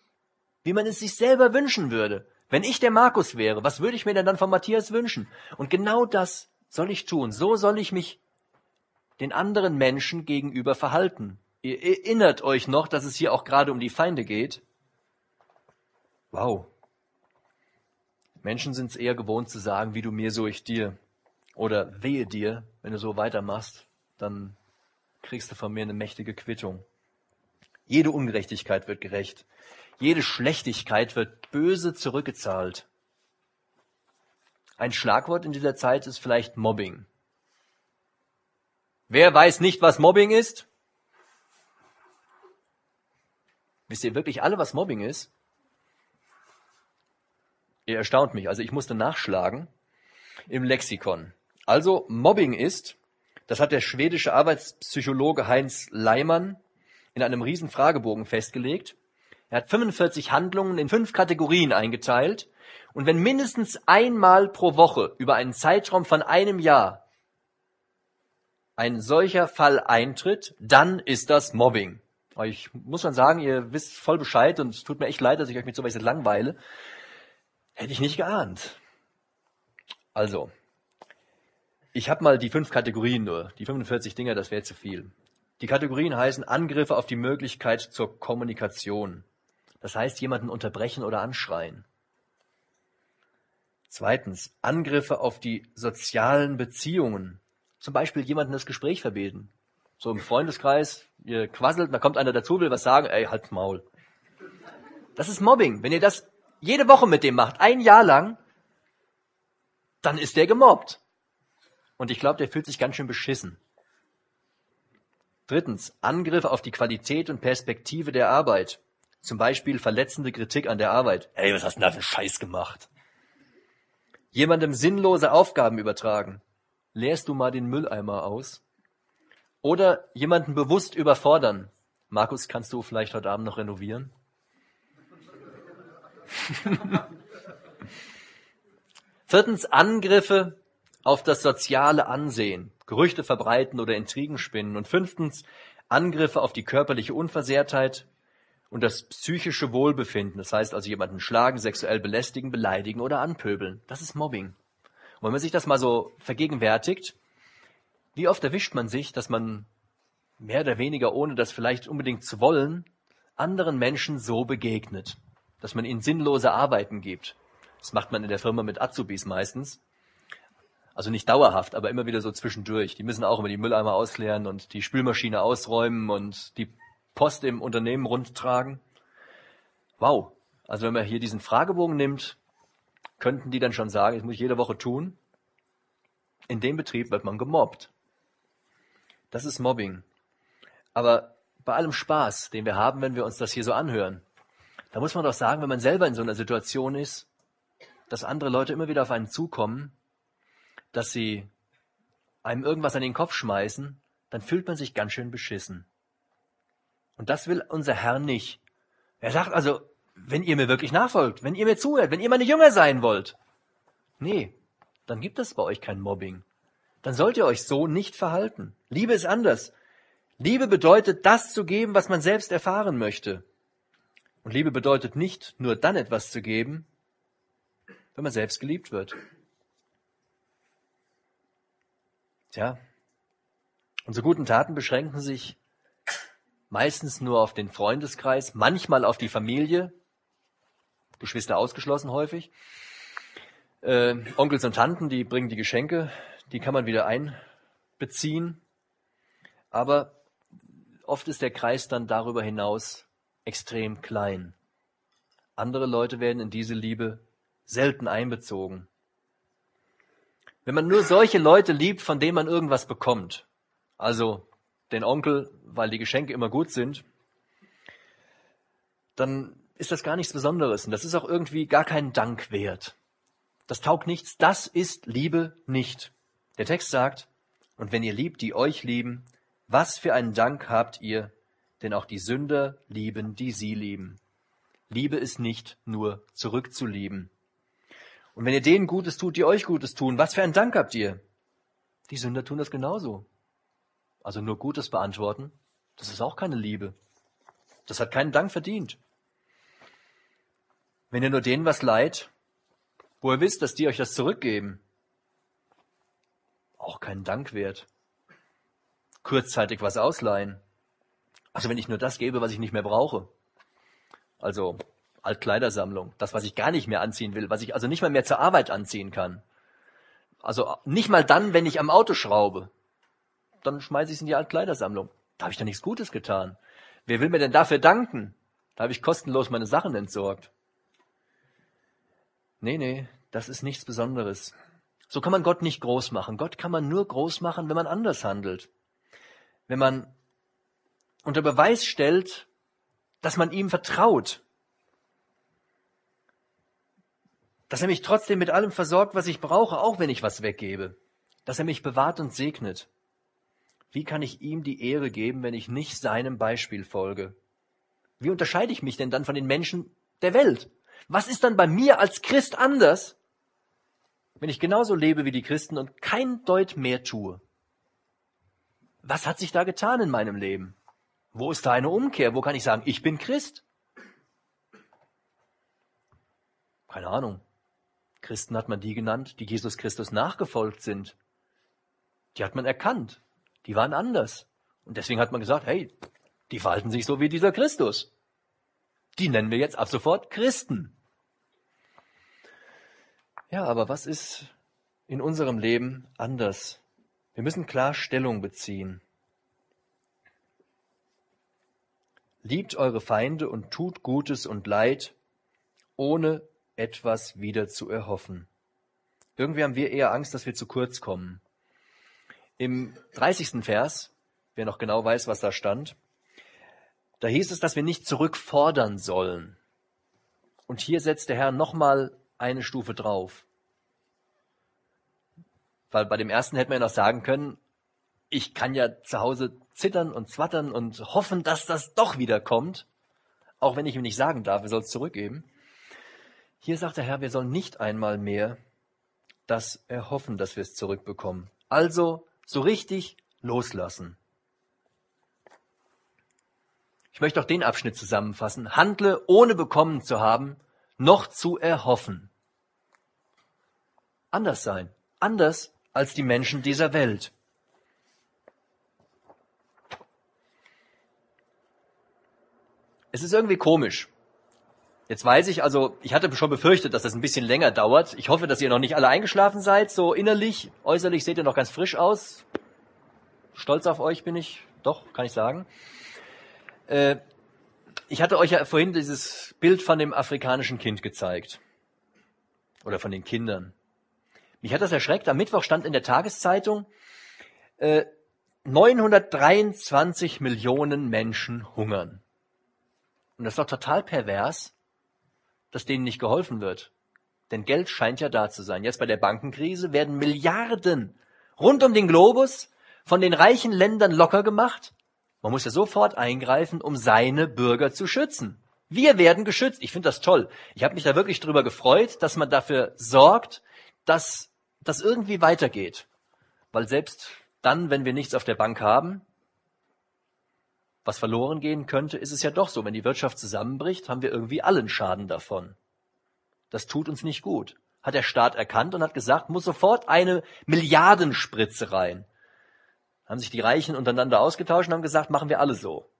wie man es sich selber wünschen würde. Wenn ich der Markus wäre, was würde ich mir denn dann von Matthias wünschen? Und genau das soll ich tun. So soll ich mich den anderen Menschen gegenüber verhalten. Ihr erinnert euch noch, dass es hier auch gerade um die Feinde geht. Wow. Menschen sind es eher gewohnt zu sagen, wie du mir, so ich dir. Oder wehe dir, wenn du so weitermachst, dann kriegst du von mir eine mächtige Quittung. Jede Ungerechtigkeit wird gerecht. Jede Schlechtigkeit wird böse zurückgezahlt. Ein Schlagwort in dieser Zeit ist vielleicht Mobbing. Wer weiß nicht, was Mobbing ist? Wisst ihr wirklich alle, was Mobbing ist? Ihr erstaunt mich. Also ich musste nachschlagen im Lexikon. Also Mobbing ist, das hat der schwedische Arbeitspsychologe Heinz Leimann in einem riesen Fragebogen festgelegt. Er hat 45 Handlungen in fünf Kategorien eingeteilt. Und wenn mindestens einmal pro Woche über einen Zeitraum von einem Jahr ein solcher Fall eintritt, dann ist das Mobbing. Ich muss schon sagen, ihr wisst voll Bescheid und es tut mir echt leid, dass ich euch mit sowas langweile. Hätte ich nicht geahnt. Also, ich habe mal die fünf Kategorien nur. Die 45 Dinger, das wäre zu viel. Die Kategorien heißen Angriffe auf die Möglichkeit zur Kommunikation. Das heißt, jemanden unterbrechen oder anschreien. Zweitens, Angriffe auf die sozialen Beziehungen. Zum Beispiel jemanden das Gespräch verbieten. So im Freundeskreis, ihr quasselt, da kommt einer dazu, will was sagen, ey, halt's Maul. Das ist Mobbing. Wenn ihr das jede Woche mit dem macht, ein Jahr lang, dann ist der gemobbt. Und ich glaube, der fühlt sich ganz schön beschissen. Drittens, Angriffe auf die Qualität und Perspektive der Arbeit. Zum Beispiel verletzende Kritik an der Arbeit. Ey, was hast du denn da für einen Scheiß gemacht? Jemandem sinnlose Aufgaben übertragen. Leerst du mal den Mülleimer aus? Oder jemanden bewusst überfordern. Markus, kannst du vielleicht heute Abend noch renovieren? Viertens Angriffe auf das soziale Ansehen, Gerüchte verbreiten oder Intrigen spinnen. Und fünftens Angriffe auf die körperliche Unversehrtheit und das psychische Wohlbefinden. Das heißt also jemanden schlagen, sexuell belästigen, beleidigen oder anpöbeln. Das ist Mobbing. Und wenn man sich das mal so vergegenwärtigt, wie oft erwischt man sich, dass man mehr oder weniger, ohne das vielleicht unbedingt zu wollen, anderen Menschen so begegnet dass man ihnen sinnlose Arbeiten gibt. Das macht man in der Firma mit Azubis meistens. Also nicht dauerhaft, aber immer wieder so zwischendurch. Die müssen auch immer die Mülleimer ausleeren und die Spülmaschine ausräumen und die Post im Unternehmen rundtragen. Wow. Also wenn man hier diesen Fragebogen nimmt, könnten die dann schon sagen, das muss ich jede Woche tun. In dem Betrieb wird man gemobbt. Das ist Mobbing. Aber bei allem Spaß, den wir haben, wenn wir uns das hier so anhören, da muss man doch sagen, wenn man selber in so einer Situation ist, dass andere Leute immer wieder auf einen zukommen, dass sie einem irgendwas an den Kopf schmeißen, dann fühlt man sich ganz schön beschissen. Und das will unser Herr nicht. Er sagt also, wenn ihr mir wirklich nachfolgt, wenn ihr mir zuhört, wenn ihr meine Jünger sein wollt, nee, dann gibt es bei euch kein Mobbing. Dann sollt ihr euch so nicht verhalten. Liebe ist anders. Liebe bedeutet, das zu geben, was man selbst erfahren möchte. Und Liebe bedeutet nicht nur dann etwas zu geben, wenn man selbst geliebt wird. Tja, unsere guten Taten beschränken sich meistens nur auf den Freundeskreis, manchmal auf die Familie, Geschwister ausgeschlossen häufig. Äh, Onkels und Tanten, die bringen die Geschenke, die kann man wieder einbeziehen. Aber oft ist der Kreis dann darüber hinaus extrem klein. Andere Leute werden in diese Liebe selten einbezogen. Wenn man nur solche Leute liebt, von denen man irgendwas bekommt, also den Onkel, weil die Geschenke immer gut sind, dann ist das gar nichts Besonderes und das ist auch irgendwie gar keinen Dank wert. Das taugt nichts, das ist Liebe nicht. Der Text sagt, und wenn ihr liebt, die euch lieben, was für einen Dank habt ihr, denn auch die Sünder lieben, die sie lieben. Liebe ist nicht nur zurückzulieben. Und wenn ihr denen Gutes tut, die euch Gutes tun, was für einen Dank habt ihr? Die Sünder tun das genauso. Also nur Gutes beantworten, das ist auch keine Liebe. Das hat keinen Dank verdient. Wenn ihr nur denen was leiht, wo ihr wisst, dass die euch das zurückgeben, auch keinen Dank wert. Kurzzeitig was ausleihen. Also wenn ich nur das gebe, was ich nicht mehr brauche. Also Altkleidersammlung, das, was ich gar nicht mehr anziehen will, was ich also nicht mal mehr zur Arbeit anziehen kann. Also nicht mal dann, wenn ich am Auto schraube. Dann schmeiße ich es in die Altkleidersammlung. Da habe ich doch nichts Gutes getan. Wer will mir denn dafür danken? Da habe ich kostenlos meine Sachen entsorgt. Nee, nee, das ist nichts Besonderes. So kann man Gott nicht groß machen. Gott kann man nur groß machen, wenn man anders handelt. Wenn man unter Beweis stellt, dass man ihm vertraut. Dass er mich trotzdem mit allem versorgt, was ich brauche, auch wenn ich was weggebe. Dass er mich bewahrt und segnet. Wie kann ich ihm die Ehre geben, wenn ich nicht seinem Beispiel folge? Wie unterscheide ich mich denn dann von den Menschen der Welt? Was ist dann bei mir als Christ anders, wenn ich genauso lebe wie die Christen und kein Deut mehr tue? Was hat sich da getan in meinem Leben? Wo ist da eine Umkehr? Wo kann ich sagen, ich bin Christ? Keine Ahnung. Christen hat man die genannt, die Jesus Christus nachgefolgt sind. Die hat man erkannt. Die waren anders. Und deswegen hat man gesagt, hey, die verhalten sich so wie dieser Christus. Die nennen wir jetzt ab sofort Christen. Ja, aber was ist in unserem Leben anders? Wir müssen klar Stellung beziehen. Liebt eure Feinde und tut Gutes und Leid, ohne etwas wieder zu erhoffen. Irgendwie haben wir eher Angst, dass wir zu kurz kommen. Im 30. Vers, wer noch genau weiß, was da stand, da hieß es, dass wir nicht zurückfordern sollen. Und hier setzt der Herr nochmal eine Stufe drauf. Weil bei dem ersten hätte man ja noch sagen können, ich kann ja zu Hause zittern und zwattern und hoffen, dass das doch wieder kommt, auch wenn ich ihm nicht sagen darf, er soll es zurückgeben. Hier sagt der Herr, wir sollen nicht einmal mehr das erhoffen, dass wir es zurückbekommen. Also so richtig loslassen. Ich möchte auch den Abschnitt zusammenfassen. Handle ohne bekommen zu haben, noch zu erhoffen. Anders sein. Anders als die Menschen dieser Welt. Es ist irgendwie komisch. Jetzt weiß ich, also ich hatte schon befürchtet, dass das ein bisschen länger dauert. Ich hoffe, dass ihr noch nicht alle eingeschlafen seid, so innerlich. Äußerlich seht ihr noch ganz frisch aus. Stolz auf euch bin ich, doch, kann ich sagen. Äh, ich hatte euch ja vorhin dieses Bild von dem afrikanischen Kind gezeigt. Oder von den Kindern. Mich hat das erschreckt. Am Mittwoch stand in der Tageszeitung, äh, 923 Millionen Menschen hungern. Und das ist doch total pervers, dass denen nicht geholfen wird. Denn Geld scheint ja da zu sein. Jetzt bei der Bankenkrise werden Milliarden rund um den Globus von den reichen Ländern locker gemacht. Man muss ja sofort eingreifen, um seine Bürger zu schützen. Wir werden geschützt. Ich finde das toll. Ich habe mich da wirklich drüber gefreut, dass man dafür sorgt, dass das irgendwie weitergeht. Weil selbst dann, wenn wir nichts auf der Bank haben, was verloren gehen könnte, ist es ja doch so, wenn die Wirtschaft zusammenbricht, haben wir irgendwie allen Schaden davon. Das tut uns nicht gut. Hat der Staat erkannt und hat gesagt, muss sofort eine Milliardenspritze rein. Haben sich die Reichen untereinander ausgetauscht und haben gesagt, machen wir alle so.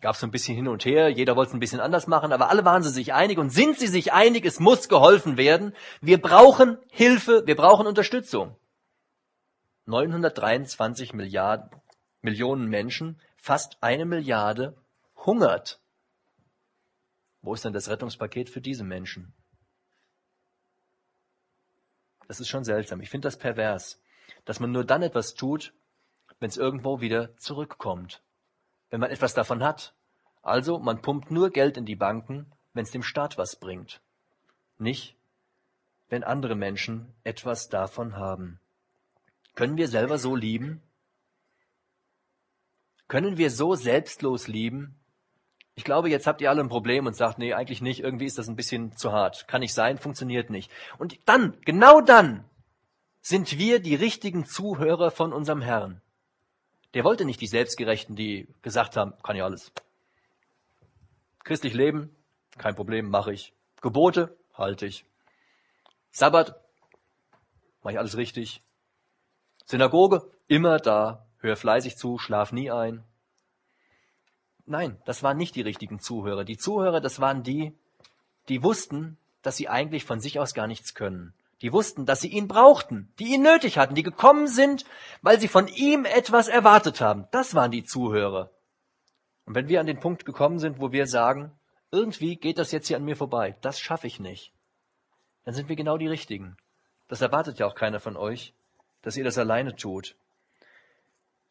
Gab so ein bisschen hin und her, jeder wollte es ein bisschen anders machen, aber alle waren sie sich einig und sind sie sich einig, es muss geholfen werden. Wir brauchen Hilfe, wir brauchen Unterstützung. 923 Milliarden, Millionen Menschen fast eine Milliarde hungert. Wo ist denn das Rettungspaket für diese Menschen? Das ist schon seltsam. Ich finde das pervers, dass man nur dann etwas tut, wenn es irgendwo wieder zurückkommt. Wenn man etwas davon hat. Also, man pumpt nur Geld in die Banken, wenn es dem Staat was bringt. Nicht, wenn andere Menschen etwas davon haben. Können wir selber so lieben? Können wir so selbstlos lieben? Ich glaube, jetzt habt ihr alle ein Problem und sagt, nee, eigentlich nicht, irgendwie ist das ein bisschen zu hart. Kann nicht sein, funktioniert nicht. Und dann, genau dann, sind wir die richtigen Zuhörer von unserem Herrn. Der wollte nicht die Selbstgerechten, die gesagt haben, kann ja alles. Christlich leben, kein Problem, mache ich. Gebote, halte ich. Sabbat, mache ich alles richtig. Synagoge, immer da, hör fleißig zu, schlaf nie ein. Nein, das waren nicht die richtigen Zuhörer. Die Zuhörer, das waren die, die wussten, dass sie eigentlich von sich aus gar nichts können. Die wussten, dass sie ihn brauchten, die ihn nötig hatten, die gekommen sind, weil sie von ihm etwas erwartet haben. Das waren die Zuhörer. Und wenn wir an den Punkt gekommen sind, wo wir sagen, irgendwie geht das jetzt hier an mir vorbei, das schaffe ich nicht, dann sind wir genau die Richtigen. Das erwartet ja auch keiner von euch, dass ihr das alleine tut.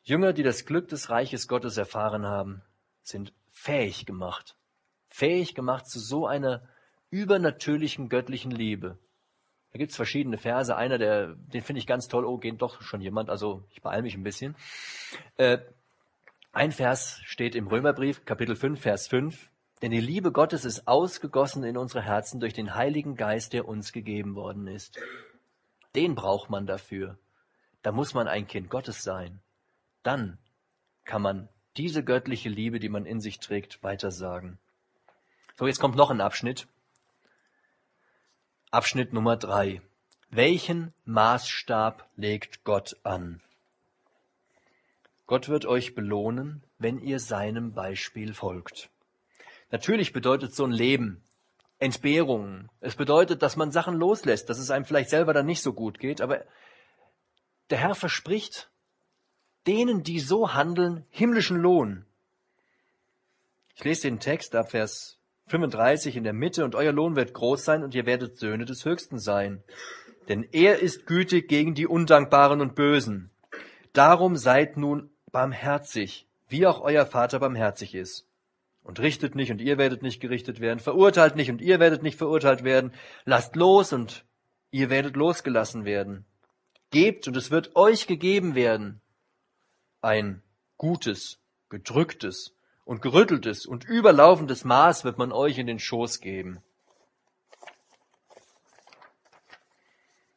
Jünger, die das Glück des Reiches Gottes erfahren haben, sind fähig gemacht, fähig gemacht zu so einer übernatürlichen göttlichen Liebe. Da gibt's verschiedene Verse. Einer, der, den finde ich ganz toll. Oh, geht doch schon jemand. Also ich beeile mich ein bisschen. Äh, ein Vers steht im Römerbrief, Kapitel 5, Vers 5. Denn die Liebe Gottes ist ausgegossen in unsere Herzen durch den Heiligen Geist, der uns gegeben worden ist. Den braucht man dafür. Da muss man ein Kind Gottes sein. Dann kann man diese göttliche Liebe, die man in sich trägt, weitersagen. So, jetzt kommt noch ein Abschnitt. Abschnitt Nummer drei. Welchen Maßstab legt Gott an? Gott wird euch belohnen, wenn ihr seinem Beispiel folgt. Natürlich bedeutet so ein Leben Entbehrungen. Es bedeutet, dass man Sachen loslässt, dass es einem vielleicht selber dann nicht so gut geht, aber der Herr verspricht, denen, die so handeln, himmlischen Lohn. Ich lese den Text ab Vers 35 in der Mitte, und euer Lohn wird groß sein, und ihr werdet Söhne des Höchsten sein. Denn er ist gütig gegen die Undankbaren und Bösen. Darum seid nun barmherzig, wie auch euer Vater barmherzig ist. Und richtet nicht, und ihr werdet nicht gerichtet werden. Verurteilt nicht, und ihr werdet nicht verurteilt werden. Lasst los, und ihr werdet losgelassen werden. Gebt, und es wird euch gegeben werden ein gutes, gedrücktes und gerütteltes und überlaufendes Maß wird man euch in den Schoß geben.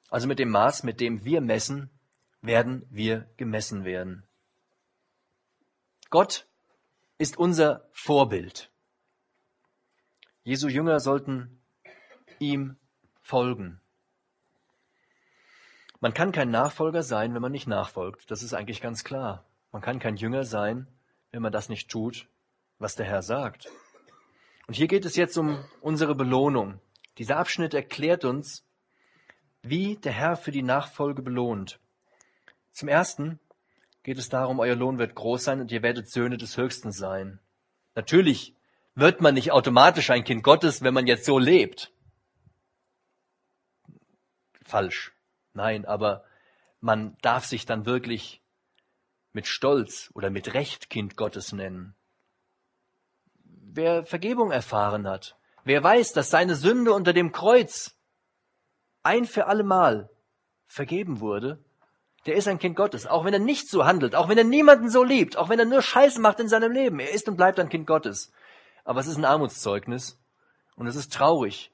Also mit dem Maß, mit dem wir messen, werden wir gemessen werden. Gott ist unser Vorbild. Jesu Jünger sollten ihm folgen. Man kann kein Nachfolger sein, wenn man nicht nachfolgt. Das ist eigentlich ganz klar. Man kann kein Jünger sein, wenn man das nicht tut, was der Herr sagt. Und hier geht es jetzt um unsere Belohnung. Dieser Abschnitt erklärt uns, wie der Herr für die Nachfolge belohnt. Zum Ersten geht es darum, euer Lohn wird groß sein und ihr werdet Söhne des Höchsten sein. Natürlich wird man nicht automatisch ein Kind Gottes, wenn man jetzt so lebt. Falsch. Nein, aber man darf sich dann wirklich mit Stolz oder mit Recht Kind Gottes nennen. Wer Vergebung erfahren hat, wer weiß, dass seine Sünde unter dem Kreuz ein für allemal vergeben wurde, der ist ein Kind Gottes, auch wenn er nicht so handelt, auch wenn er niemanden so liebt, auch wenn er nur Scheiße macht in seinem Leben. Er ist und bleibt ein Kind Gottes. Aber es ist ein Armutszeugnis und es ist traurig.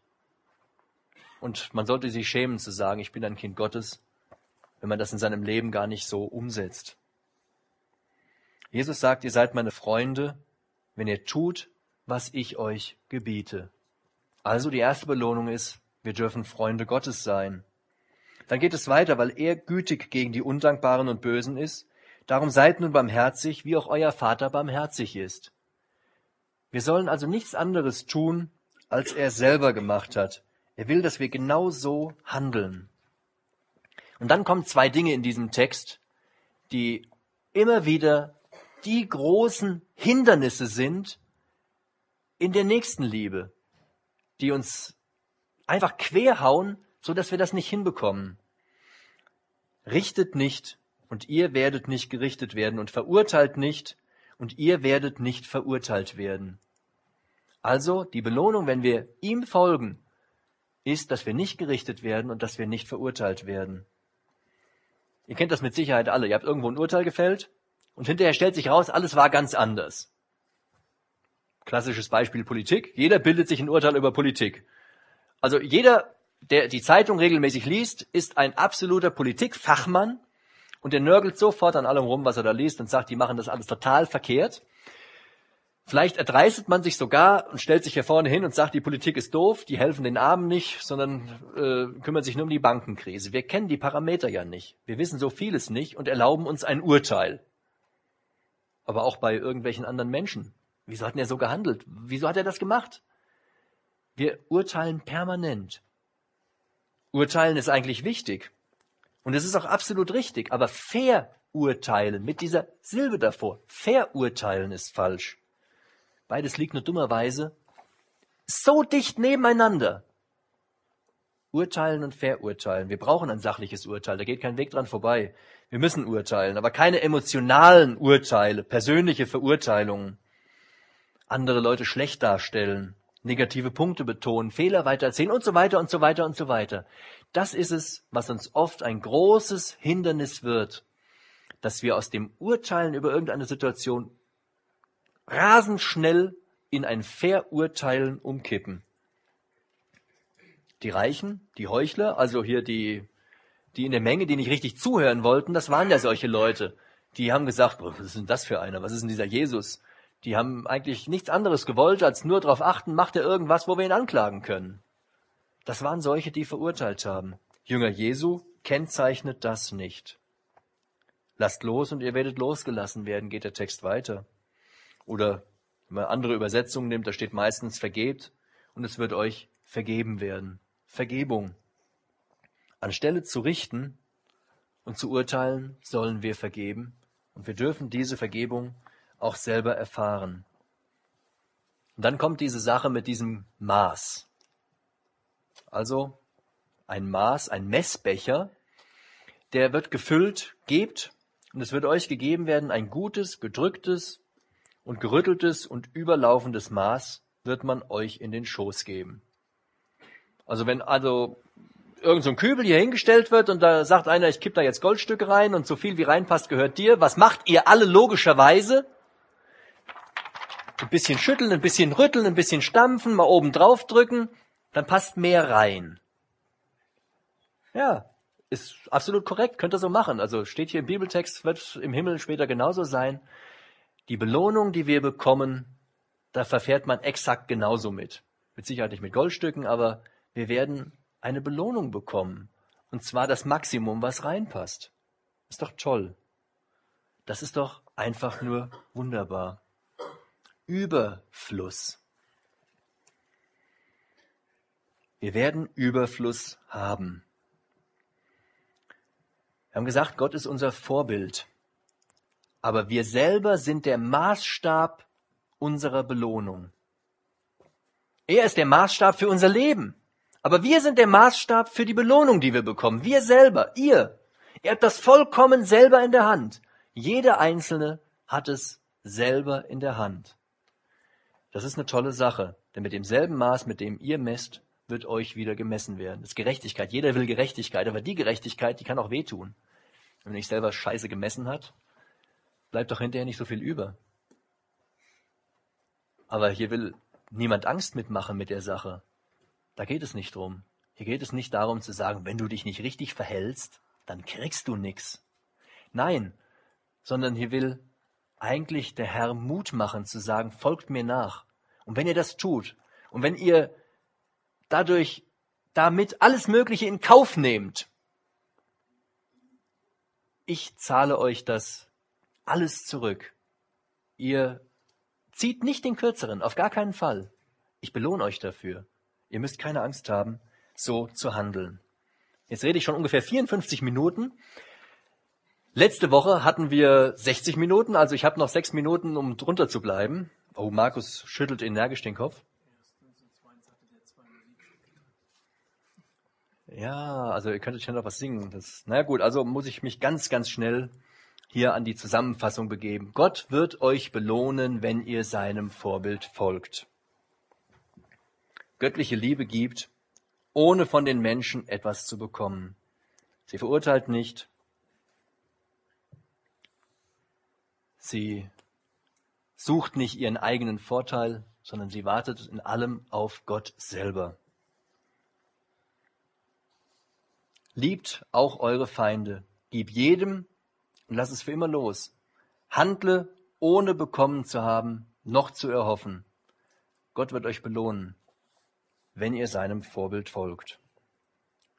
Und man sollte sich schämen zu sagen, ich bin ein Kind Gottes, wenn man das in seinem Leben gar nicht so umsetzt. Jesus sagt, ihr seid meine Freunde, wenn ihr tut, was ich euch gebiete. Also die erste Belohnung ist, wir dürfen Freunde Gottes sein. Dann geht es weiter, weil er gütig gegen die Undankbaren und Bösen ist. Darum seid nun barmherzig, wie auch euer Vater barmherzig ist. Wir sollen also nichts anderes tun, als er selber gemacht hat. Er will, dass wir genau so handeln. Und dann kommen zwei Dinge in diesem Text, die immer wieder die großen Hindernisse sind in der Nächstenliebe, die uns einfach querhauen, so dass wir das nicht hinbekommen. richtet nicht und ihr werdet nicht gerichtet werden und verurteilt nicht und ihr werdet nicht verurteilt werden. Also die Belohnung, wenn wir ihm folgen, ist, dass wir nicht gerichtet werden und dass wir nicht verurteilt werden. Ihr kennt das mit Sicherheit alle. Ihr habt irgendwo ein Urteil gefällt und hinterher stellt sich raus, alles war ganz anders. Klassisches Beispiel Politik. Jeder bildet sich ein Urteil über Politik. Also jeder, der die Zeitung regelmäßig liest, ist ein absoluter Politikfachmann und der nörgelt sofort an allem rum, was er da liest und sagt, die machen das alles total verkehrt. Vielleicht erdreistet man sich sogar und stellt sich hier vorne hin und sagt, die Politik ist doof, die helfen den Armen nicht, sondern äh, kümmern sich nur um die Bankenkrise. Wir kennen die Parameter ja nicht. Wir wissen so vieles nicht und erlauben uns ein Urteil. Aber auch bei irgendwelchen anderen Menschen. Wieso hat er so gehandelt? Wieso hat er das gemacht? Wir urteilen permanent. Urteilen ist eigentlich wichtig. Und es ist auch absolut richtig. Aber verurteilen mit dieser Silbe davor. Verurteilen ist falsch. Beides liegt nur dummerweise so dicht nebeneinander. Urteilen und verurteilen. Wir brauchen ein sachliches Urteil. Da geht kein Weg dran vorbei. Wir müssen urteilen, aber keine emotionalen Urteile, persönliche Verurteilungen. Andere Leute schlecht darstellen, negative Punkte betonen, Fehler weitererzählen und so weiter und so weiter und so weiter. Das ist es, was uns oft ein großes Hindernis wird, dass wir aus dem Urteilen über irgendeine Situation rasend schnell in ein Verurteilen umkippen. Die Reichen, die Heuchler, also hier die, die in der Menge, die nicht richtig zuhören wollten, das waren ja solche Leute. Die haben gesagt, was ist denn das für einer? Was ist denn dieser Jesus? Die haben eigentlich nichts anderes gewollt, als nur darauf achten, macht er irgendwas, wo wir ihn anklagen können. Das waren solche, die verurteilt haben. Jünger Jesu kennzeichnet das nicht. Lasst los und ihr werdet losgelassen werden, geht der Text weiter. Oder wenn man andere Übersetzungen nimmt, da steht meistens vergebt und es wird euch vergeben werden. Vergebung. Anstelle zu richten und zu urteilen, sollen wir vergeben. Und wir dürfen diese Vergebung auch selber erfahren. Und dann kommt diese Sache mit diesem Maß. Also ein Maß, ein Messbecher, der wird gefüllt, gebt, und es wird euch gegeben werden ein gutes, gedrücktes, und gerütteltes und überlaufendes Maß wird man euch in den Schoß geben. Also wenn also irgend so ein Kübel hier hingestellt wird und da sagt einer, ich kipp da jetzt Goldstücke rein und so viel wie reinpasst gehört dir, was macht ihr alle logischerweise? Ein bisschen schütteln, ein bisschen rütteln, ein bisschen stampfen, mal oben drauf drücken, dann passt mehr rein. Ja, ist absolut korrekt, könnt ihr so machen. Also steht hier im Bibeltext, wird im Himmel später genauso sein. Die Belohnung, die wir bekommen, da verfährt man exakt genauso mit. Mit Sicherheit nicht mit Goldstücken, aber wir werden eine Belohnung bekommen. Und zwar das Maximum, was reinpasst. Ist doch toll. Das ist doch einfach nur wunderbar. Überfluss. Wir werden Überfluss haben. Wir haben gesagt, Gott ist unser Vorbild. Aber wir selber sind der Maßstab unserer Belohnung. Er ist der Maßstab für unser Leben. Aber wir sind der Maßstab für die Belohnung, die wir bekommen. Wir selber, ihr. Er hat das vollkommen selber in der Hand. Jeder Einzelne hat es selber in der Hand. Das ist eine tolle Sache, denn mit demselben Maß, mit dem ihr messt, wird euch wieder gemessen werden. Das ist Gerechtigkeit. Jeder will Gerechtigkeit, aber die Gerechtigkeit, die kann auch wehtun. Wenn nicht selber Scheiße gemessen hat, bleibt doch hinterher nicht so viel über. Aber hier will niemand Angst mitmachen mit der Sache. Da geht es nicht drum. Hier geht es nicht darum zu sagen, wenn du dich nicht richtig verhältst, dann kriegst du nichts. Nein, sondern hier will eigentlich der Herr Mut machen zu sagen, folgt mir nach. Und wenn ihr das tut und wenn ihr dadurch damit alles Mögliche in Kauf nehmt, ich zahle euch das alles zurück. Ihr zieht nicht den kürzeren, auf gar keinen Fall. Ich belohne euch dafür. Ihr müsst keine Angst haben, so zu handeln. Jetzt rede ich schon ungefähr 54 Minuten. Letzte Woche hatten wir 60 Minuten, also ich habe noch sechs Minuten, um drunter zu bleiben. Oh, Markus schüttelt energisch den Kopf. Ja, also ihr könntet ja noch was singen. Das, na gut, also muss ich mich ganz, ganz schnell hier an die Zusammenfassung begeben. Gott wird euch belohnen, wenn ihr seinem Vorbild folgt. Göttliche Liebe gibt, ohne von den Menschen etwas zu bekommen. Sie verurteilt nicht. Sie sucht nicht ihren eigenen Vorteil, sondern sie wartet in allem auf Gott selber. Liebt auch eure Feinde, gib jedem und lass es für immer los. Handle, ohne bekommen zu haben, noch zu erhoffen. Gott wird euch belohnen, wenn ihr seinem Vorbild folgt.